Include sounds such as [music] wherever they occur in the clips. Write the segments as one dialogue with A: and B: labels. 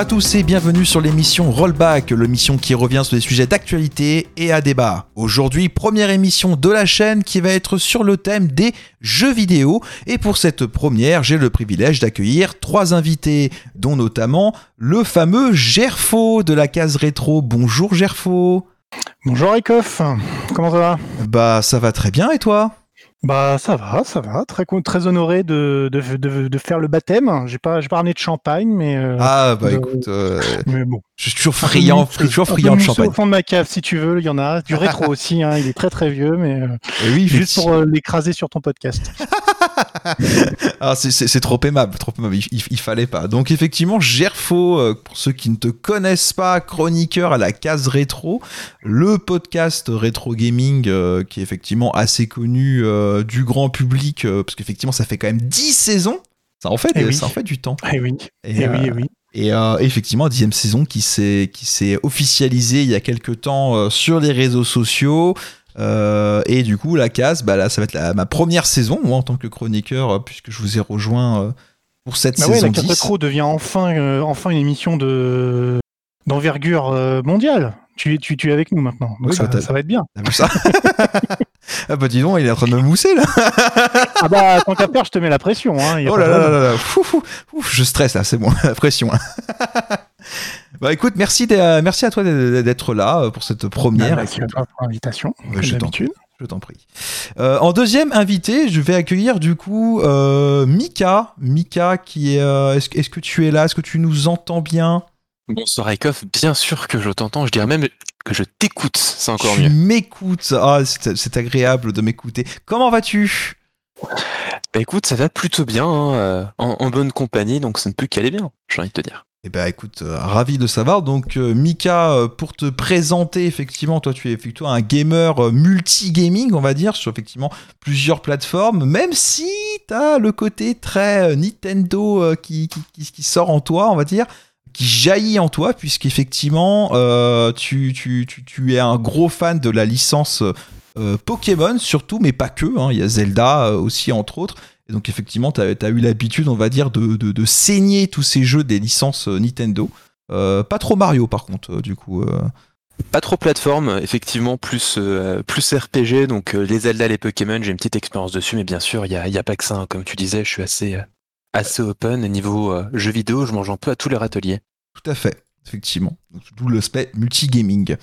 A: Bonjour à tous et bienvenue sur l'émission Rollback, l'émission qui revient sur des sujets d'actualité et à débat. Aujourd'hui, première émission de la chaîne qui va être sur le thème des jeux vidéo. Et pour cette première, j'ai le privilège d'accueillir trois invités, dont notamment le fameux Gerfo de la case rétro. Bonjour Gerfo.
B: Bonjour Ekoff, comment ça va?
A: Bah ça va très bien et toi?
B: Bah ça va, ça va. Très très honoré de, de, de, de faire le baptême. J'ai pas j'ai pas ramené de champagne, mais euh,
A: ah bah écoute, euh,
B: mais bon.
A: je suis toujours friand, toujours friand de champagne.
B: Au fond de ma cave, si tu veux, il y en a. Du rétro [laughs] aussi, hein, il est très très vieux, mais euh,
A: oui,
B: juste pour euh, l'écraser sur ton podcast. [laughs]
A: ah, c'est trop aimable, trop aimable. Il, il, fallait pas. Donc effectivement, Gerfo, euh, pour ceux qui ne te connaissent pas, chroniqueur à la case rétro, le podcast rétro gaming euh, qui est effectivement assez connu euh, du grand public, euh, parce qu'effectivement ça fait quand même 10 saisons. Ça en fait,
B: Eh oui.
A: ça en fait du temps.
B: Eh oui,
A: Et,
B: eh oui, eh oui.
A: Et euh, effectivement, dixième saison qui s'est qui s'est officialisée il y a quelques temps euh, sur les réseaux sociaux. Euh, et du coup, la case, bah là, ça va être la- ma première saison, moi, en tant que chroniqueur, euh, puisque je vous ai rejoint euh, pour cette
B: Bah ouais,
A: saison
B: la Case
A: 10.
B: Rétro devient enfin euh, enfin une émission de d'envergure mondiale. Tu, tu, tu es avec nous maintenant, donc
A: Oui,
B: ça,
A: bah,
B: ça va être bien.
A: T'as vu ça [laughs] Ah bah dis donc, il est en train de me mousser là.
B: Ah bah tant qu'à faire, je te mets la pression. Hein, y a
A: Oh là là là là fou, fou, je stresse là, c'est bon, [laughs] la pression. [laughs] bah écoute, merci, d'être- merci à toi d'être là euh, pour cette première.
B: Merci à toi pour l'invitation, comme
A: je t'en
B: d'habitude.
A: Je t'en prie. Euh, en deuxième invité, je vais accueillir du coup euh, Mika. Mika, qui est. euh, est-ce, que- tu es là? Est-ce que tu nous entends bien?
C: Bonsoir Ekoff, bien sûr que je t'entends, je dirais même que je t'écoute, c'est encore
A: Tu
C: mieux.
A: m'écoutes. Ah, c'est, agréable de m'écouter. Comment vas-tu?
C: Bah écoute, ça va plutôt bien, hein, euh, en, en bonne compagnie, donc ça ne peut qu'aller bien, j'ai envie de te dire.
A: Eh ben écoute, euh, ravi de savoir. Donc euh, Mika, euh, pour te présenter, effectivement, toi tu es effectivement un gamer multi-gaming, on va dire, sur effectivement plusieurs plateformes, même si tu as le côté très Nintendo qui, sort en toi, on va dire, qui jaillit en toi, puisqu'effectivement, tu, tu, es un gros fan de la licence Pokémon, surtout, mais pas que. hein. Il y a Zelda aussi, entre autres. Et donc effectivement, tu as, eu l'habitude, on va dire, de, de, de saigner tous ces jeux des licences euh, Nintendo. Euh, pas trop Mario par contre, euh, du coup. euh.
C: Pas trop plateforme, effectivement, plus, euh, plus RPG, donc les Zelda, les Pokémon, j'ai une petite expérience dessus, mais bien sûr, il n'y a, y a pas que ça, hein. comme tu disais, je suis assez, assez open, niveau jeux vidéo, je mange un peu à tous les râteliers.
A: Tout à fait, effectivement. D'où l'aspect multigaming.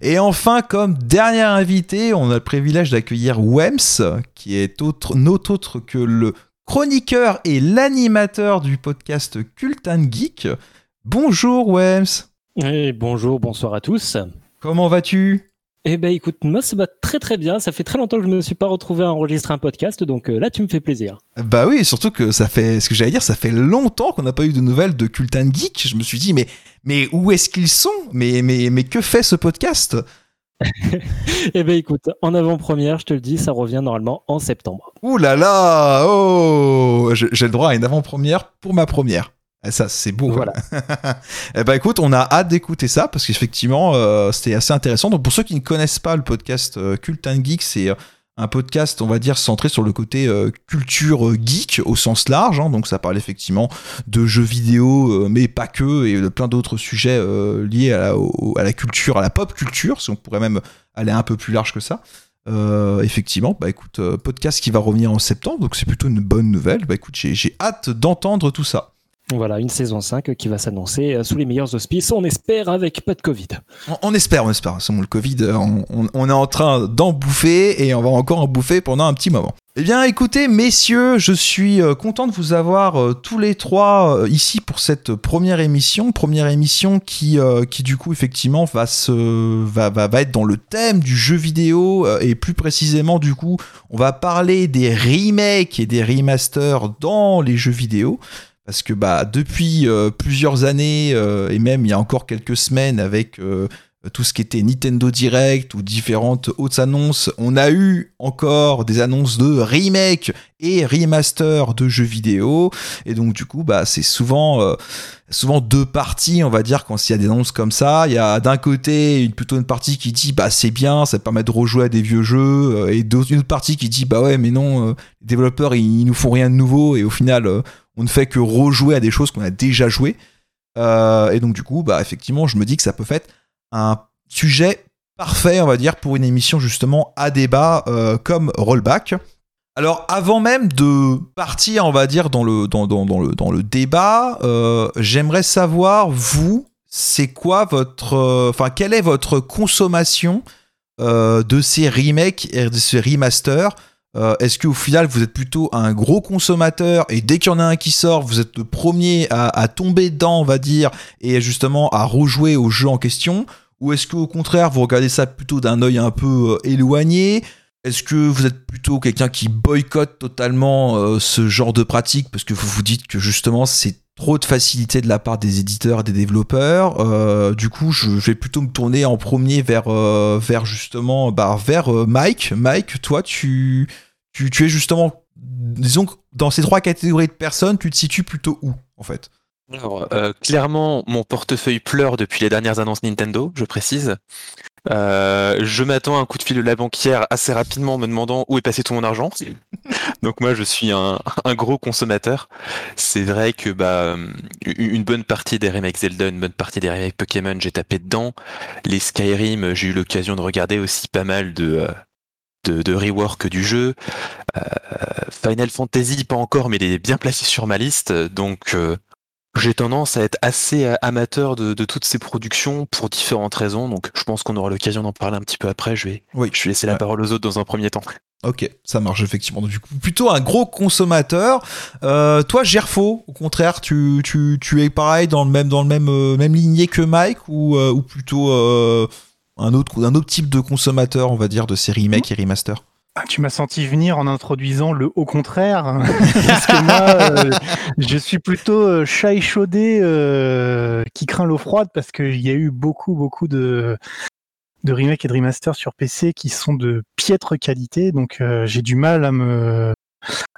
A: Et enfin, comme dernier invité, on a le privilège d'accueillir Wems, qui est autre, not autre que le chroniqueur et l'animateur du podcast Cult and Geek. Bonjour Wems,
D: Et bonjour, bonsoir à tous.
A: comment vas-tu?
D: Eh ben écoute, moi ça va très très bien. Ça fait très longtemps que je ne me suis pas retrouvé à enregistrer un podcast, donc euh, là tu me fais plaisir.
A: Bah oui, surtout que ça fait, ce que j'allais dire, ça fait longtemps qu'on n'a pas eu de nouvelles de Cult and Geek. Je me suis dit, mais, mais où est-ce qu'ils sont? Mais, mais, mais que fait ce podcast? [laughs]
D: Eh ben écoute, en avant-première, je te le dis, ça revient normalement en septembre.
A: Ouh là là Oh J'ai le droit à une avant-première pour ma première. Et ça, c'est beau.
D: Voilà. [laughs]
A: eh ben écoute, on a hâte d'écouter ça parce qu'effectivement, euh, c'était assez intéressant. Donc pour ceux qui ne connaissent pas le podcast euh, Cult and Geek, c'est euh, un podcast, on va dire, centré sur le côté culture geek au sens large. hein. donc ça parle effectivement de jeux vidéo, mais pas que, et de plein d'autres sujets liés à la, au- à la culture, à la pop culture, si on pourrait même aller un peu plus large que ça. Euh, effectivement, bah écoute, podcast qui va revenir en septembre, donc c'est plutôt une bonne nouvelle. Bah écoute, j'ai hâte d'entendre tout ça.
D: Voilà, une saison 5 qui va s'annoncer euh, sous les meilleurs auspices, on espère avec pas de Covid.
A: On, espère, on espère. Bon, le Covid, euh, on, est en train d'en bouffer et on va encore en bouffer pendant un petit moment. Eh bien, écoutez, messieurs, je suis euh, content de vous avoir tous les trois ici pour cette première émission. Première émission qui, du coup, effectivement, va, va, va, va être dans le thème du jeu vidéo et plus précisément, du coup, on va parler des remakes et des remasters dans les jeux vidéo. Parce que bah, depuis euh, plusieurs années, euh, et même il y a encore quelques semaines avec euh, tout ce qui était Nintendo Direct ou différentes autres annonces, on a eu encore des annonces de remake et remaster de jeux vidéo. Et donc du coup, bah, c'est souvent, euh, souvent deux parties, on va dire, quand il y a des annonces comme ça. Il y a d'un côté une, plutôt une partie qui dit bah c'est bien, ça permet de rejouer à des vieux jeux, euh, et une autre partie qui dit bah ouais mais non, euh, les développeurs ils, ils nous font rien de nouveau et au final on ne fait que rejouer à des choses qu'on a déjà jouées. Euh, et donc du coup, bah effectivement, je me dis que ça peut être un sujet parfait, on va dire, pour une émission justement à débat euh, comme Rollback. Alors avant même de partir, on va dire, dans le, dans, dans, le, dans le débat, euh, j'aimerais savoir, vous, c'est quoi votre... Enfin, quelle est votre consommation de ces remakes et de ces remasters Euh, Est-ce qu'au final, vous êtes plutôt un gros consommateur et dès qu'il y en a un qui sort, vous êtes le premier à, tomber dedans, on va dire, et justement à rejouer au jeu en question? Ou est-ce qu'au contraire, vous regardez ça plutôt d'un œil un peu euh, éloigné? Est-ce que vous êtes plutôt quelqu'un qui boycotte totalement euh, ce genre de pratique? Parce que vous vous dites que justement c'est trop de facilité de la part des éditeurs et des développeurs. Du coup, je, vais plutôt me tourner en premier vers, vers justement bah, vers Mike. Mike, toi, tu, tu, es justement, disons dans ces trois catégories de personnes, tu te situes plutôt où en fait?
C: Alors, euh, clairement, mon portefeuille pleure depuis les dernières annonces Nintendo, je précise. Euh, je m'attends à un coup de fil de la banquière assez rapidement en me demandant où est passé tout mon argent. [laughs] Donc moi, je suis un, un gros consommateur. C'est vrai que bah, une bonne partie des remakes Zelda, une bonne partie des remakes Pokémon, j'ai tapé dedans. Les Skyrim, j'ai eu l'occasion de regarder aussi pas mal de, euh, de, de rework du jeu. Euh, Final Fantasy, pas encore, mais il est bien placé sur ma liste. Donc euh, j'ai tendance à être assez euh, amateur de, de toutes ces productions pour différentes raisons. Donc je pense qu'on aura l'occasion d'en parler un petit peu après. Je vais,
A: Oui.
C: je vais laisser la parole aux autres dans un premier temps.
A: Ok, ça marche effectivement. Donc, du coup, plutôt un gros consommateur. Euh, toi, Gerfo, au contraire, tu, tu, tu es pareil dans le même dans le même euh, même lignée que Mike ou euh, ou plutôt un autre type de consommateur, on va dire, de ces remakes et remasters.
B: Ah, Tu m'as senti venir en introduisant le au contraire, [laughs] parce que moi, euh, je suis plutôt euh, chat échaudé euh, qui craint l'eau froide, parce qu'il y a eu beaucoup, beaucoup de, de remakes et de remasters sur PC qui sont de piètre qualité, donc j'ai du mal à me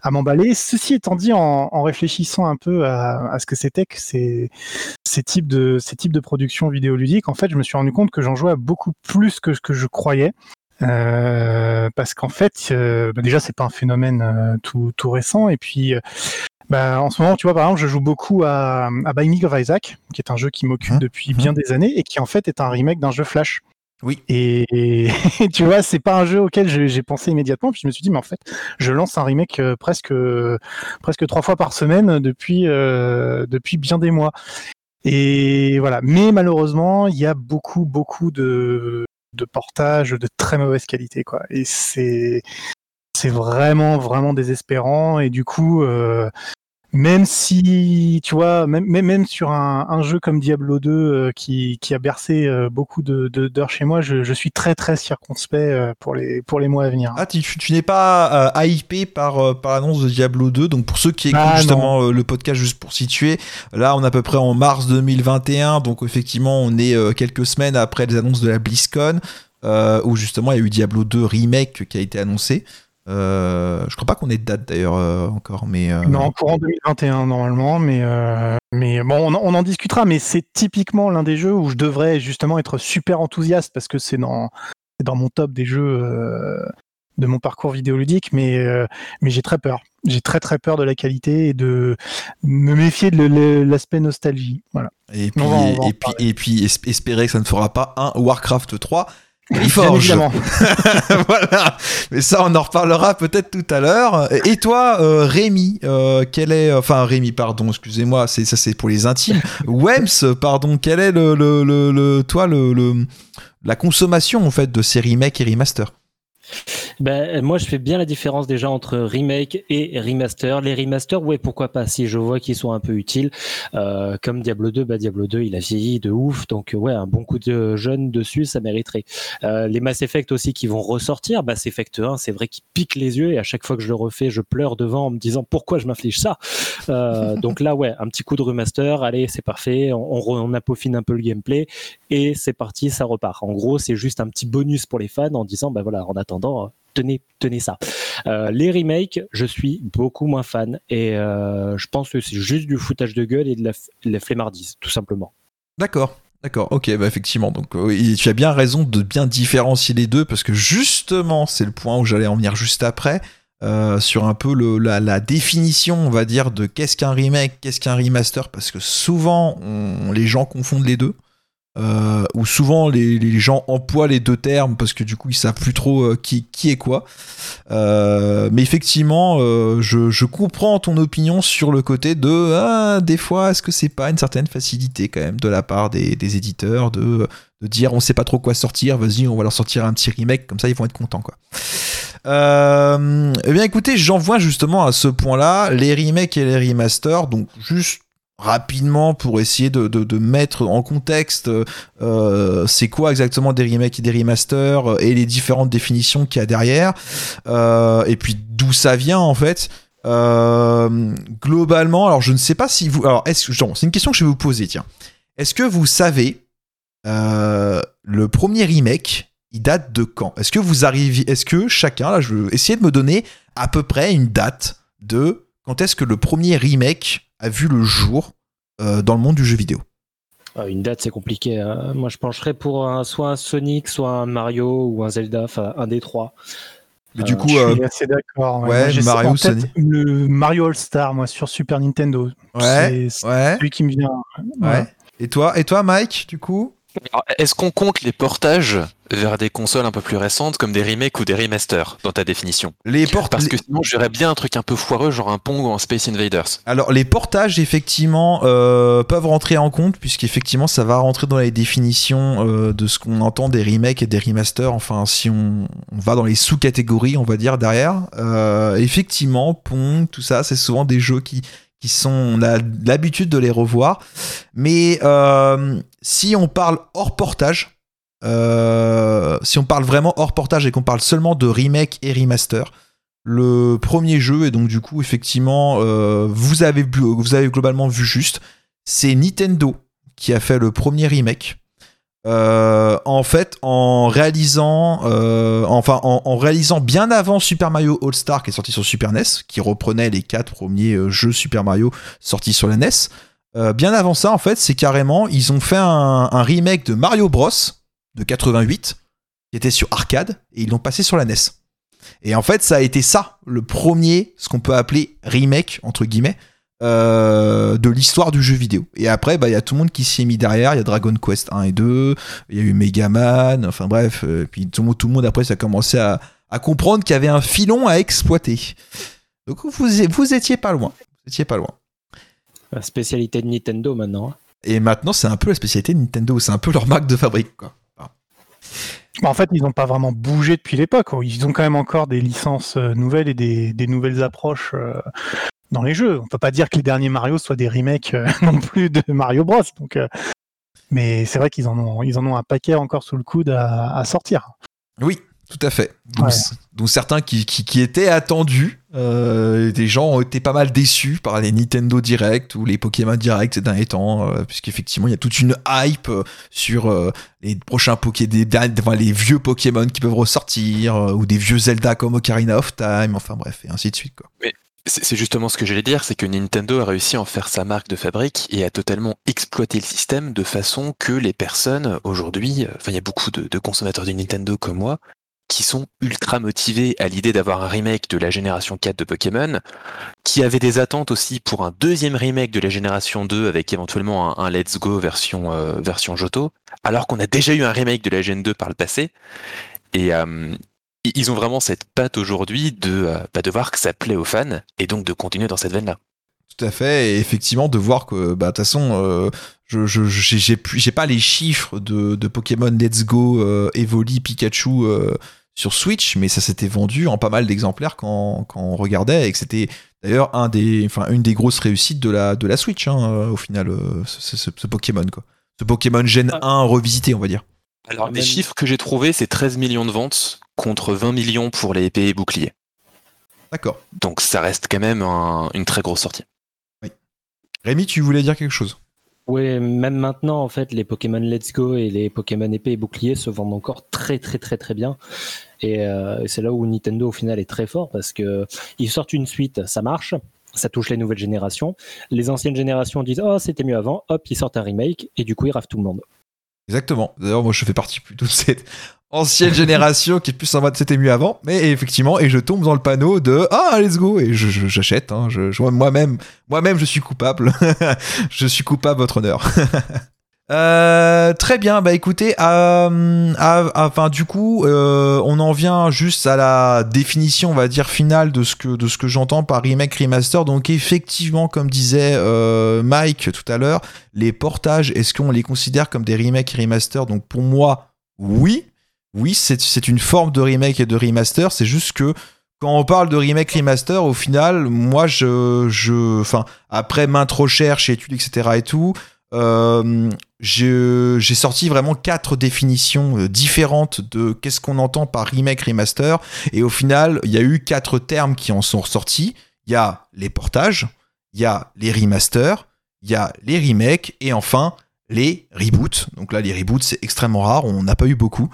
B: à m'emballer. Ceci étant dit, en, en réfléchissant un peu à, à ce que c'était que ces, ces types de ces types de productions vidéoludiques, en fait, je me suis rendu compte que j'en jouais beaucoup plus que ce que je croyais. Euh, parce qu'en fait, euh, bah déjà, c'est pas un phénomène euh, tout, tout récent. Et puis, euh, bah, en ce moment, tu vois, par exemple, je joue beaucoup à, à Binding of Isaac, qui est un jeu qui m'occupe
A: Mhm.
B: depuis bien des années et qui en fait est un remake d'un jeu Flash.
A: Oui.
B: Et, [laughs] tu vois, c'est pas un jeu auquel j'ai pensé immédiatement. Puis je me suis dit, mais en fait, je lance un remake euh, presque presque trois fois par semaine depuis euh, depuis bien des mois. Et voilà. Mais malheureusement, il y a beaucoup beaucoup de portages de très mauvaise qualité, quoi. Et c'est c'est vraiment vraiment désespérant. Et du coup, euh, même si tu vois, même même, sur un, un jeu comme Diablo 2 euh, qui, qui a bercé euh, beaucoup de de- d'heures chez moi, je, je suis très très circonspect euh, pour les pour les mois à venir.
A: Ah, tu, tu n'es pas euh, hypé par, par l'annonce de Diablo 2. Donc, pour ceux qui écoutent
B: Ah,
A: justement le podcast, juste pour situer, là, on est à peu près en mars 2021. Donc, effectivement, on est quelques semaines après les annonces de la BlizzCon, où justement, il y a eu Diablo 2 Remake qui a été annoncé. Euh, je crois pas qu'on ait de date d'ailleurs euh, encore, mais. euh,
B: Non, courant 2021 normalement, mais euh, mais bon, on, en- on en discutera. Mais c'est typiquement l'un des jeux où je devrais justement être super enthousiaste parce que c'est dans dans mon top des jeux de mon parcours vidéoludique, mais mais j'ai très peur. J'ai très très peur de la qualité et de me méfier de l'aspect nostalgie. Voilà.
A: Et puis, et, puis, et puis es- espérer que ça ne fera pas un Warcraft 3
B: Bien
A: Reforge.
B: évidemment. [laughs]
A: voilà. Mais ça, on en reparlera peut-être tout à l'heure. Et toi, euh, Rémi, euh, quel est, enfin Rémi, pardon, excusez-moi, c'est ça, c'est pour les intimes. [laughs] Wems, pardon, quel est le, le, le, le- toi, le, le- la consommation en fait de ces remakes et remasters?
D: Ben, moi, je fais bien la différence déjà entre remake et remaster. Les remasters, ouais, pourquoi pas, si je vois qu'ils sont un peu utiles. Euh, comme Diablo 2, bah, Diablo 2, il a vieilli de ouf, donc ouais, un bon coup de jeunes dessus, ça mériterait. Euh, les Mass Effect aussi qui vont ressortir, Mass Effect 1, c'est vrai qu'il pique les yeux et à chaque fois que je le refais, je pleure devant en me disant pourquoi je m'inflige ça? Euh, [laughs] donc là, ouais, un petit coup de remaster, allez, c'est parfait, on, on, on un peu le gameplay et c'est parti, ça repart. En gros, c'est juste un petit bonus pour les fans en disant, bah voilà, en euh, tenez, tenez ça. Euh, les remakes, je suis beaucoup moins fan et euh, je pense que c'est juste du foutage de gueule et de la, de la flemmardise, tout simplement.
A: D'accord. D'accord, ok, bah effectivement. Donc, tu as bien raison de bien différencier les deux parce que justement, c'est le point où j'allais en venir juste après. sur un peu la, définition, on va dire, de qu'est-ce qu'un remake, qu'est-ce qu'un remaster, parce que souvent les gens confondent les deux. Euh, ou souvent les, gens emploient les deux termes parce que du coup ils savent plus trop euh, qui, qui est quoi. Euh, mais effectivement, euh, je, comprends ton opinion sur le côté de ah, des fois est-ce que c'est pas une certaine facilité quand même de la part des, éditeurs de, de dire on sait pas trop quoi sortir, vas-y on va leur sortir un petit remake comme ça ils vont être contents quoi. Eh bien écoutez, j'en vois justement à ce point-là les remakes et les remasters, donc juste rapidement pour essayer de, de, de mettre en contexte euh, c'est quoi exactement des remakes et des remasters et les différentes définitions qu'il y a derrière. Euh, et puis d'où ça vient en fait. Euh, globalement alors je ne sais pas si vous alors est-ce c'est une question que je vais vous poser tiens. Est-ce que vous savez euh, le premier remake il date de quand? Est-ce que vous arrivez est-ce que chacun là je veux essayer de me donner à peu près une date de quand est-ce que le premier remake a vu le jour euh, dans le monde du jeu vidéo?
D: Ah, Une date, c'est compliqué. hein. Moi, je pencherais pour un- soit un Sonic, soit un Mario ou un Zelda, enfin un des trois.
A: Mais du
D: Euh,
A: coup,
B: Je
A: euh,
B: suis assez d'accord.
A: ouais,
B: Moi,
A: Mario,
B: en tête,
A: Sonic.
B: Le Mario All-Star, moi, sur Super Nintendo.
A: ouais,
B: C'est c'est
A: ouais,
B: celui qui me vient.
A: ouais. Et toi, et toi, Mike, du coup?
C: Est-ce qu'on compte les portages vers des consoles un peu plus récentes comme des remakes ou des remasters dans ta définition?
A: Les portes.
C: Parce que sinon, je verrais bien un truc un peu foireux, genre un Pong ou un Space Invaders.
A: Alors les portages effectivement euh, peuvent rentrer en compte puisqu'effectivement ça va rentrer dans les définitions euh, de ce qu'on entend des remakes et des remasters. Enfin si on, on va dans les sous-catégories on va dire derrière. Euh, effectivement Pong tout ça c'est souvent des jeux qui on a l'habitude de les revoir. Mais euh, si on parle hors portage euh, si on parle vraiment hors portage et qu'on parle seulement de remake et remaster, le premier jeu, et donc du coup, effectivement, euh, vous, avez, vous avez globalement vu juste, c'est Nintendo qui a fait le premier remake. Euh, en fait, en réalisant, euh, enfin, en, réalisant bien avant Super Mario All Star qui est sorti sur Super NES, qui reprenait les quatre premiers euh, jeux Super Mario sortis sur la NES. bien avant ça, en fait, c'est carrément, ils ont fait un, un remake de Mario Bros de 88 qui était sur arcade et ils l'ont passé sur la NES. Et en fait, ça a été ça, le premier, ce qu'on peut appeler remake, entre guillemets, euh, de l'histoire du jeu vidéo. Et après, bah, il y a tout le monde qui s'y est mis derrière. Il y a Dragon Quest 1 et 2, il y a eu Mega Man, enfin bref. euh, puis tout le, monde, tout le monde, après, ça a commencé à, à comprendre qu'il y avait un filon à exploiter. Donc vous, vous étiez pas loin. Vous étiez pas loin.
D: La spécialité de Nintendo maintenant. hein.
A: Et maintenant, c'est un peu la spécialité de Nintendo. C'est un peu leur marque de fabrique, quoi.
B: Bah, en fait, ils n'ont pas vraiment bougé depuis l'époque. Ils ont quand même encore des licences euh, nouvelles et des, des nouvelles approches euh, dans les jeux. On peut pas dire que les derniers Mario soient des remakes euh, [laughs] non plus de Mario Bros. Donc, mais c'est vrai qu'ils en ont, ils en ont un paquet encore sous le coude à, à sortir.
A: Oui, tout à fait. Donc,
B: Ouais.
A: donc certains qui, qui, qui étaient attendus, euh, des gens ont été pas mal déçus par les Nintendo Direct ou les Pokémon Direct ces derniers temps, euh, puisqu'effectivement il y a toute une hype euh, sur euh, les prochains Poké, des, des- enfin, les vieux Pokémon qui peuvent ressortir, ou des vieux Zelda comme Ocarina of Time, enfin bref, et ainsi de suite. Quoi.
C: C'est c'est justement ce que j'allais dire, c'est que Nintendo a réussi à en faire sa marque de fabrique et a totalement exploité le système de façon que les personnes aujourd'hui, enfin il y a beaucoup de, de consommateurs de Nintendo comme moi, qui sont ultra motivés à l'idée d'avoir un remake de la génération 4 de Pokémon, qui avaient des attentes aussi pour un deuxième remake de la génération 2 avec éventuellement un, Let's Go version, euh, version Johto, alors qu'on a déjà eu un remake de la Gen 2 par le passé. Et euh, ils ont vraiment cette patte aujourd'hui de, euh, bah, de voir que ça plaît aux fans et donc de continuer dans cette veine-là.
A: Tout à fait, et effectivement de voir que, bah, de toute façon, euh, je, j'ai, pas les chiffres de, de Pokémon Let's Go, euh, Evoli, Pikachu euh, sur Switch, mais ça s'était vendu en pas mal d'exemplaires quand, quand on regardait, et que c'était d'ailleurs un des, enfin, une des grosses réussites de la, de la Switch, hein, au final, euh, ce, ce- ce Pokémon, quoi. Ce Pokémon Gen
D: Ah.
A: 1 revisité, on va dire.
C: Alors, les chiffres que j'ai trouvés, c'est 13 millions de ventes contre 20 millions pour les épées et boucliers.
A: D'accord.
C: Donc ça reste quand même un- une très grosse sortie.
A: Rémi, tu voulais dire quelque chose?
D: Oui, même maintenant, en fait, les Pokémon Let's Go et les Pokémon épée et bouclier se vendent encore très, très, très, très bien. Et euh, c'est là où Nintendo, au final, est très fort parce que ils sortent une suite, ça marche. Ça touche les nouvelles générations. Les anciennes générations disent Oh, c'était mieux avant. Hop, ils sortent un remake et du coup, ils ravent tout le monde.
A: Exactement. D'ailleurs, moi, je fais partie plutôt de cette ancienne génération qui est plus en mode c'était mieux avant. Mais effectivement, et je tombe dans le panneau de ah, let's go. Et j'achète. Hein, je, je, moi-même, moi-même, je suis coupable. [laughs] je suis coupable, votre honneur. [laughs] Euh, très bien, bah écoutez, euh, enfin du coup, euh, on en vient juste à la définition, on va dire finale de ce que de ce que j'entends par remake remaster. Donc effectivement, comme disait euh, Mike tout à l'heure, les portages, est-ce qu'on les considère comme des remakes et remaster Donc pour moi, oui, oui, c'est une forme de remake et de remaster. C'est juste que quand on parle de remake remaster, au final, moi je, je, enfin après maintes recherches, études, etc. et tout. Euh, j'ai sorti vraiment quatre définitions euh, différentes de qu'est-ce qu'on entend par remake remaster. Et au final il y a eu quatre termes qui en sont ressortis. Il y a les portages il y a les remasters il y a les remakes et enfin les reboots. Donc là les reboots c'est extrêmement rare. On n'a pas eu beaucoup.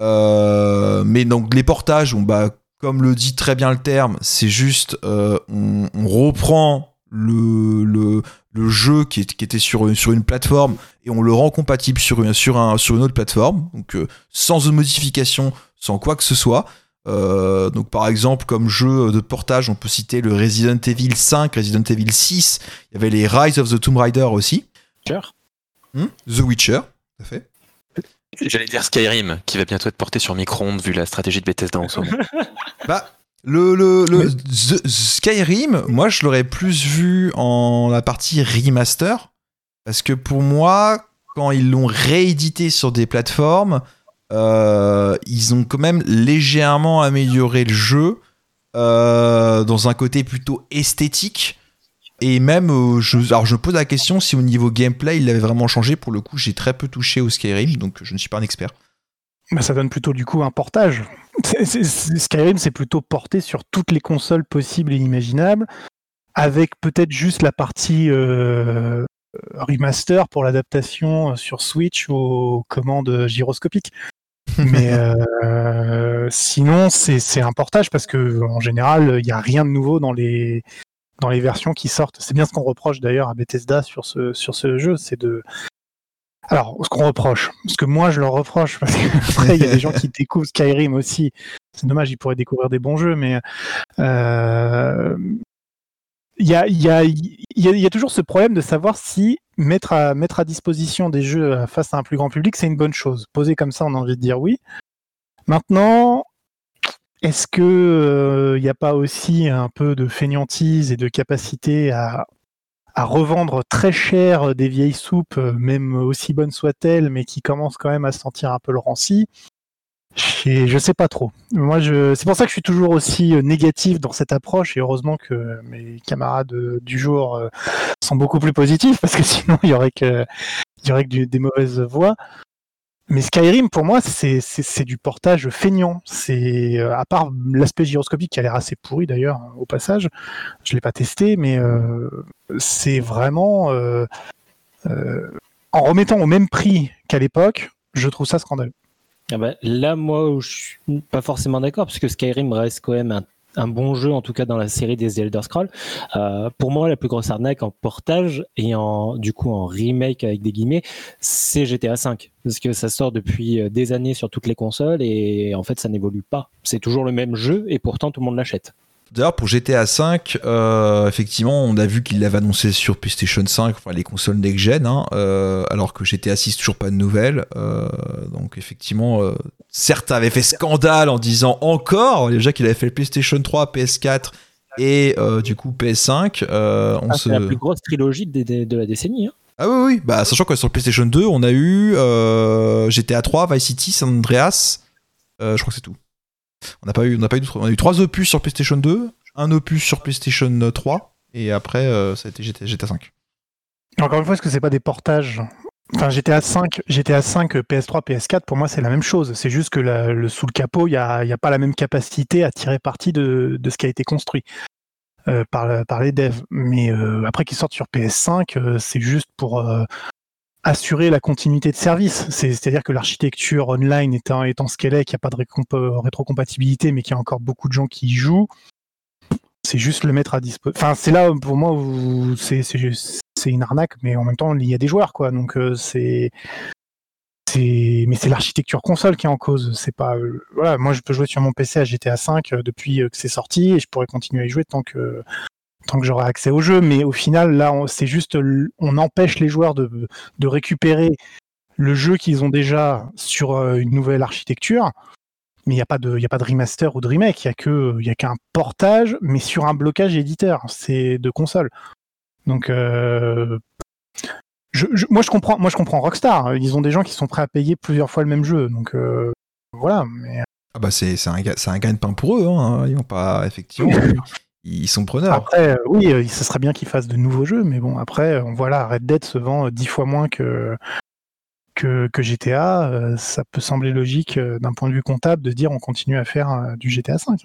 A: Euh, mais donc les portages bah comme le dit très bien le terme c'est juste on, on, reprend le, le, le jeu qui, était sur, sur une plateforme et on le rend compatible sur une, sur un, sur une autre plateforme, donc euh, sans modification, sans quoi que ce soit. Euh, donc par exemple comme jeu de portage, on peut citer le Resident Evil 5, Resident Evil 6, il y avait les Rise of the Tomb Raider aussi. Hmm? The Witcher, tout à fait.
C: J'allais dire Skyrim, qui va bientôt être porté sur micro-ondes vu la stratégie de Bethesda en ce moment.
A: bah, le, le, le Skyrim, moi je l'aurais plus vu en la partie remaster. Parce que pour moi, quand ils l'ont réédité sur des plateformes, euh, ils ont quand même légèrement amélioré le jeu euh, dans un côté plutôt esthétique. Et même, euh, je, alors je me pose la question si au niveau gameplay, il avait vraiment changé. Pour le coup, j'ai très peu touché au Skyrim, donc je ne suis pas un expert.
B: Bah, ça donne plutôt du coup un portage. Skyrim, c'est plutôt porté sur toutes les consoles possibles et imaginables, avec peut-être juste la partie euh, remaster pour l'adaptation sur Switch aux commandes gyroscopiques. Mais [laughs] euh, sinon, c'est un portage parce que en général, il n'y a rien de nouveau dans les dans les versions qui sortent. C'est bien ce qu'on reproche d'ailleurs à Bethesda sur ce sur ce jeu, c'est de alors, ce qu'on reproche, ce que moi je leur reproche, parce qu'après [laughs] il y a des gens qui découvrent Skyrim aussi. C'est dommage, ils pourraient découvrir des bons jeux, mais euh, il y, a, y, a, y, a, toujours ce problème de savoir si mettre à, mettre à disposition des jeux face à un plus grand public, c'est une bonne chose. Posé comme ça, on a envie de dire oui. Maintenant, est-ce que il n'y a pas aussi un peu de fainéantise et de capacité à à revendre très cher des vieilles soupes, euh, même aussi bonnes soient-elles, mais qui commencent quand même à se sentir un peu le ranci. Et je sais pas trop. Moi, c'est pour ça que je suis toujours aussi euh, négatif dans cette approche, et heureusement que mes camarades euh, du jour sont beaucoup plus positifs, [laughs] parce que sinon il y aurait que, il y aurait que des mauvaises voix. Mais Skyrim, pour moi, c'est du portage feignant. C'est à part l'aspect gyroscopique qui a l'air assez pourri d'ailleurs hein, au passage. Je l'ai pas testé, mais euh, c'est vraiment euh, euh, en remettant au même prix qu'à l'époque, je trouve ça scandaleux.
D: Ah bah, là, moi, je suis pas forcément d'accord parce que Skyrim reste quand même un un bon jeu, en tout cas dans la série des Elder Scrolls. Euh, pour moi, la plus grosse arnaque en portage et en du coup en remake avec des guillemets, c'est GTA V parce que ça sort depuis euh, des années sur toutes les consoles et en fait ça n'évolue pas. C'est toujours le même jeu et pourtant tout le monde l'achète.
A: D'ailleurs, pour GTA V, euh, effectivement, on a vu qu'il l'avait annoncé sur PlayStation 5, enfin les consoles next-gen, hein, euh, alors que GTA 6, toujours pas de nouvelles. Euh, donc, effectivement, certains avaient fait scandale en disant encore, déjà qu'il avait fait le PlayStation 3, PS4 et du coup PS5. on
D: ah, C'est la plus grosse trilogie de, la décennie. Hein.
A: Ah oui, oui, bah, sachant que sur le PlayStation 2, on a eu GTA 3, Vice City, San Andreas, je crois que c'est tout. On n'a pas eu, a eu, on trois opus sur PlayStation 2, un opus sur PlayStation 3, et après euh, ça a été GTA, 5.
B: Encore une fois, est-ce que c'est pas des portages? Enfin, GTA 5, GTA 5, PS3, PS4, pour moi, c'est la même chose. C'est juste que sous le capot, il n'y a, pas la même capacité à tirer parti de, ce qui a été construit euh, par, les devs. Mais euh, après qu'ils sortent sur PS5, c'est juste pour assurer la continuité de service. C'est-à-dire que l'architecture online étant, ce qu'elle est, qu'il n'y a pas de rétrocompatibilité, mais qu'il y a encore beaucoup de gens qui y jouent, c'est juste le mettre à disposition. Enfin, c'est là pour moi où c'est une arnaque, mais en même temps, il y a des joueurs, quoi. Donc, euh, c'est. mais c'est l'architecture console qui est en cause. C'est pas euh, voilà, moi je peux jouer sur mon PC à GTA 5 depuis que c'est sorti et je pourrais continuer à y jouer tant que tant que j'aurai accès au jeu. Mais au final, là, c'est juste on empêche les joueurs de, de récupérer le jeu qu'ils ont déjà sur une nouvelle architecture mais il n'y a, pas de, a pas de remaster ou de remake, il n'y a qu'un portage, mais sur un blocage éditeur, c'est de console. Donc, euh, moi, je comprends, moi, je comprends Rockstar. Ils ont des gens qui sont prêts à payer plusieurs fois le même jeu. Donc, euh, voilà. Mais...
A: Ah bah c'est un, un gain de pain pour eux. Hein. Ils vont pas, effectivement. [laughs] ils sont preneurs.
B: Après, euh, oui, ce serait bien qu'ils fassent de nouveaux jeux, mais bon, après, on voit là, Red Dead se vend dix fois moins que, que, GTA, euh, ça peut sembler logique euh, d'un point de vue comptable de dire on continue à faire euh, du GTA 5.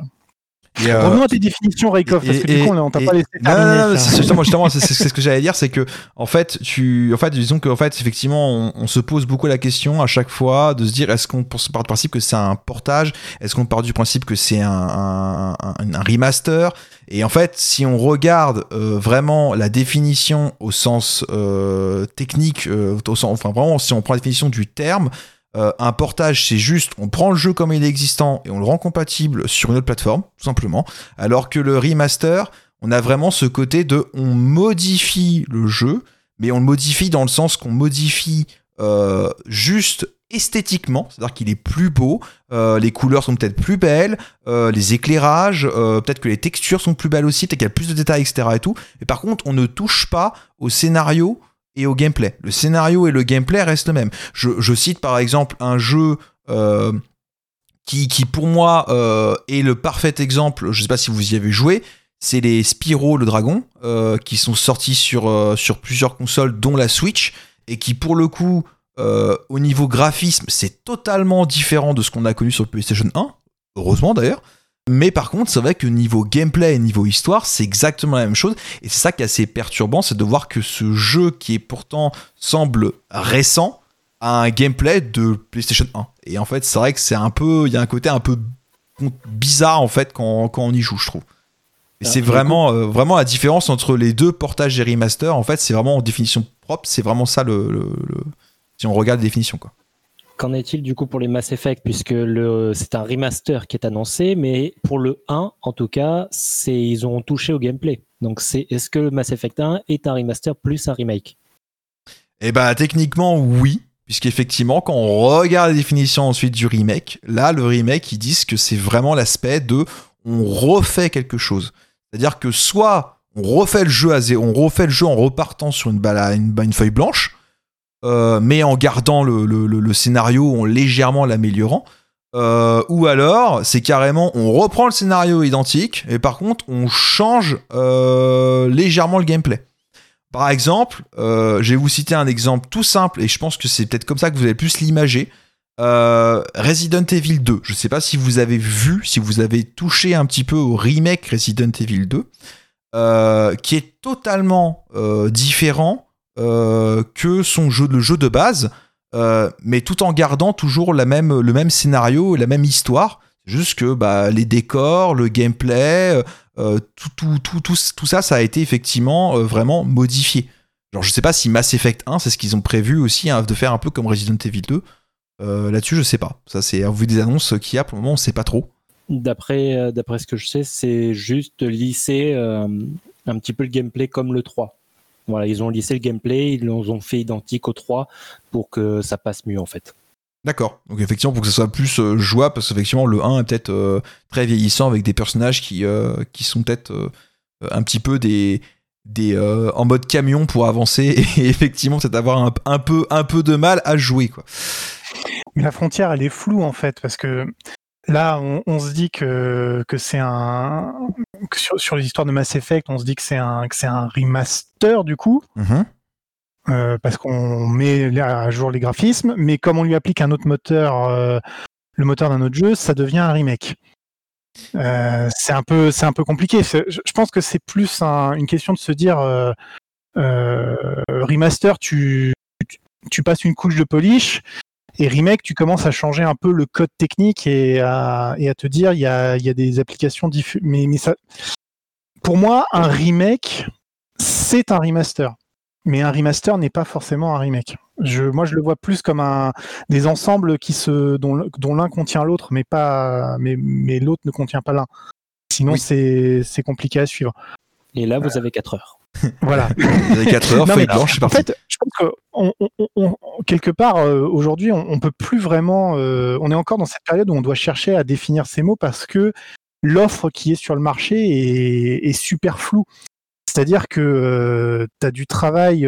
B: Revenons à tes définitions, Raykov, parce que du coup, on t'a pas laissé terminer.
A: justement, c'est [laughs] ce que j'allais dire, c'est que, en fait, tu, en fait, disons qu'en fait, effectivement, on, se pose beaucoup la question à chaque fois de se dire, est-ce qu'on part du principe que c'est un portage? Est-ce qu'on part du principe que c'est un, un, un, remaster? Et en fait, si on regarde euh, vraiment la définition au sens euh, technique, euh, au sens, enfin vraiment, si on prend la définition du terme, un portage, c'est juste, on prend le jeu comme il est existant et on le rend compatible sur une autre plateforme, tout simplement. Alors que le remaster, on a vraiment ce côté de, on modifie le jeu, mais on le modifie dans le sens qu'on modifie juste esthétiquement, c'est-à-dire qu'il est plus beau, euh, les couleurs sont peut-être plus belles, euh, les éclairages, euh, peut-être que les textures sont plus belles aussi, peut-être qu'il y a plus de détails, etc. Et tout. Mais par contre, on ne touche pas au scénario et au gameplay. Le scénario et le gameplay restent le même. Je, cite par exemple un jeu qui, qui, pour moi est le parfait exemple. Je ne sais pas si vous y avez joué. C'est les Spyro le Dragon qui sont sortis sur, sur plusieurs consoles, dont la Switch, et qui pour le coup euh, au niveau graphisme, c'est totalement différent de ce qu'on a connu sur le PlayStation 1, heureusement d'ailleurs. Mais par contre, c'est vrai que niveau gameplay et niveau histoire, c'est exactement la même chose. Et c'est ça qui est assez perturbant, c'est de voir que ce jeu qui est pourtant semble récent a un gameplay de PlayStation 1. Et en fait, c'est vrai que c'est un peu, il y a un côté un peu bizarre en fait quand, quand on y joue, je trouve. Et ah, c'est vraiment, euh, vraiment la différence entre les deux portages et remaster. En fait, c'est vraiment en définition propre. C'est vraiment ça le si on regarde la définition. Quoi.
D: Qu'en est-il du coup pour les Mass Effect puisque c'est un remaster qui est annoncé, mais pour le 1 en tout cas, ils ont touché au gameplay. Donc c'est est-ce que Mass Effect 1 est un remaster plus un remake?
A: Eh bah techniquement oui, puisqu'effectivement quand on regarde la définition ensuite du remake, là le remake ils disent que c'est vraiment l'aspect de on refait quelque chose. C'est-à-dire que soit on refait le jeu à zéro, on refait le jeu en repartant sur une, balle, une feuille blanche, euh, mais en gardant le, scénario, en légèrement l'améliorant. Euh, ou alors, c'est carrément, on reprend le scénario identique, et par contre, on change euh, légèrement le gameplay. Par exemple, je vais vous citer un exemple tout simple, et je pense que c'est peut-être comme ça que vous allez plus l'imager. Resident Evil 2. Je ne sais pas si vous avez vu, si vous avez touché un petit peu au remake Resident Evil 2, qui est totalement différent que son jeu, le jeu de base, euh, mais tout en gardant toujours la même, le même scénario, la même histoire. Juste que bah, les décors, le gameplay, euh, tout, tout, tout, tout, ça, ça a été effectivement vraiment modifié. Alors je sais pas si Mass Effect 1, c'est ce qu'ils ont prévu aussi hein, de faire un peu comme Resident Evil 2. Là-dessus, je sais pas. Ça, c'est vu des annonces qu'il y a pour le moment, on sait pas trop.
D: D'après, d'après ce que je sais, c'est juste lisser un petit peu le gameplay comme le 3. Voilà, ils ont lissé le gameplay, ils l'ont fait identique au 3 pour que ça passe mieux en fait.
A: D'accord. Donc effectivement pour que ça soit plus euh, jouable parce qu'effectivement le 1 est peut-être euh, très vieillissant avec des personnages qui, euh, qui sont peut-être un petit peu des des en mode camion pour avancer [laughs] et effectivement peut-être avoir un, un, peu un peu de mal à jouer quoi.
B: Mais la frontière elle est floue en fait parce que Là, on, se dit que, que c'est un. Sur, sur, les histoires de Mass Effect, on se dit que c'est un, que c'est un remaster du coup. Mm-hmm. Euh, parce qu'on met à jour les graphismes, mais comme on lui applique un autre moteur, euh, le moteur d'un autre jeu, ça devient un remake. Euh, c'est un peu, c'est un peu compliqué. Je, pense que c'est plus une question de se dire remaster, tu, tu, tu, passes une couche de polish, et remake, tu commences à changer un peu le code technique et à, et à te dire il y a, y a, des applications différentes. Mais, mais ça, pour moi, un remake, c'est un remaster. Mais un remaster n'est pas forcément un remake. Je, moi, je le vois plus comme un des ensembles qui se dont, dont l'un contient l'autre, mais pas mais, mais l'autre ne contient pas l'un. Sinon,
A: Oui.
B: c'est c'est compliqué à suivre.
D: Et là, vous avez 4 heures.
B: Voilà. [laughs]
A: Avez 4 heures,
B: Non,
A: feuille
B: mais
A: blanche, c'est
B: En fait, je pense que on, on- on- on- quelque part euh, aujourd'hui, on, peut plus vraiment. euh, on est encore dans cette période où on doit chercher à définir ces mots parce que l'offre qui est sur le marché est, est super floue. C'est-à-dire que tu as du travail.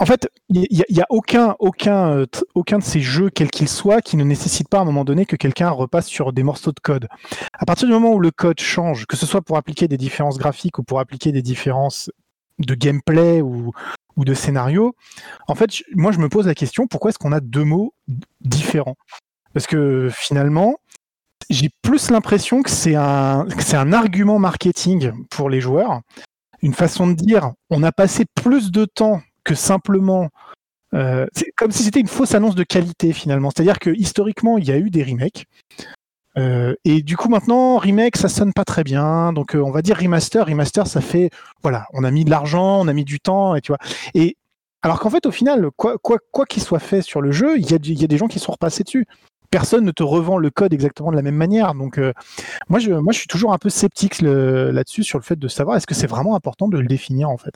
B: En fait, il n'y a, y a aucun, aucun, euh, aucun de ces jeux, quels qu'ils soient, qui ne nécessite pas à un moment donné que quelqu'un repasse sur des morceaux de code. À partir du moment où le code change, que ce soit pour appliquer des différences graphiques ou pour appliquer des différences de gameplay ou, de scénario, en fait, moi je me pose la question pourquoi est-ce qu'on a deux mots différents? Parce que finalement, j'ai plus l'impression que c'est un, un argument marketing pour les joueurs, une façon de dire on a passé plus de temps simplement. euh, c'est comme si c'était une fausse annonce de qualité finalement. C'est-à-dire que historiquement, il y a eu des remakes. Euh, et du coup maintenant remake ça sonne pas très bien donc euh, on va dire remaster remaster ça fait voilà on a mis de l'argent on a mis du temps et tu vois et alors qu'en fait au final quoi quoi quoi qu'il soit fait sur le jeu il y a des gens qui sont repassés dessus personne ne te revend le code exactement de la même manière donc moi je suis toujours un peu sceptique là-dessus sur le fait de savoir est-ce que c'est vraiment important de le définir en fait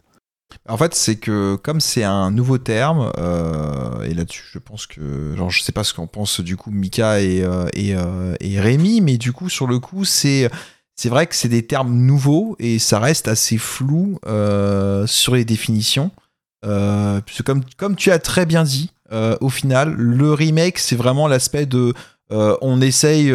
A: En fait, c'est que comme c'est un nouveau terme, euh, et là-dessus, je pense que, genre, je sais pas ce qu'en pensent du coup Mika et, euh, euh, et Rémi, mais du coup, sur le coup, c'est c'est vrai que c'est des termes nouveaux et ça reste assez flou sur les définitions. Puisque comme, comme tu as très bien dit, au final, le remake, c'est vraiment l'aspect de on essaye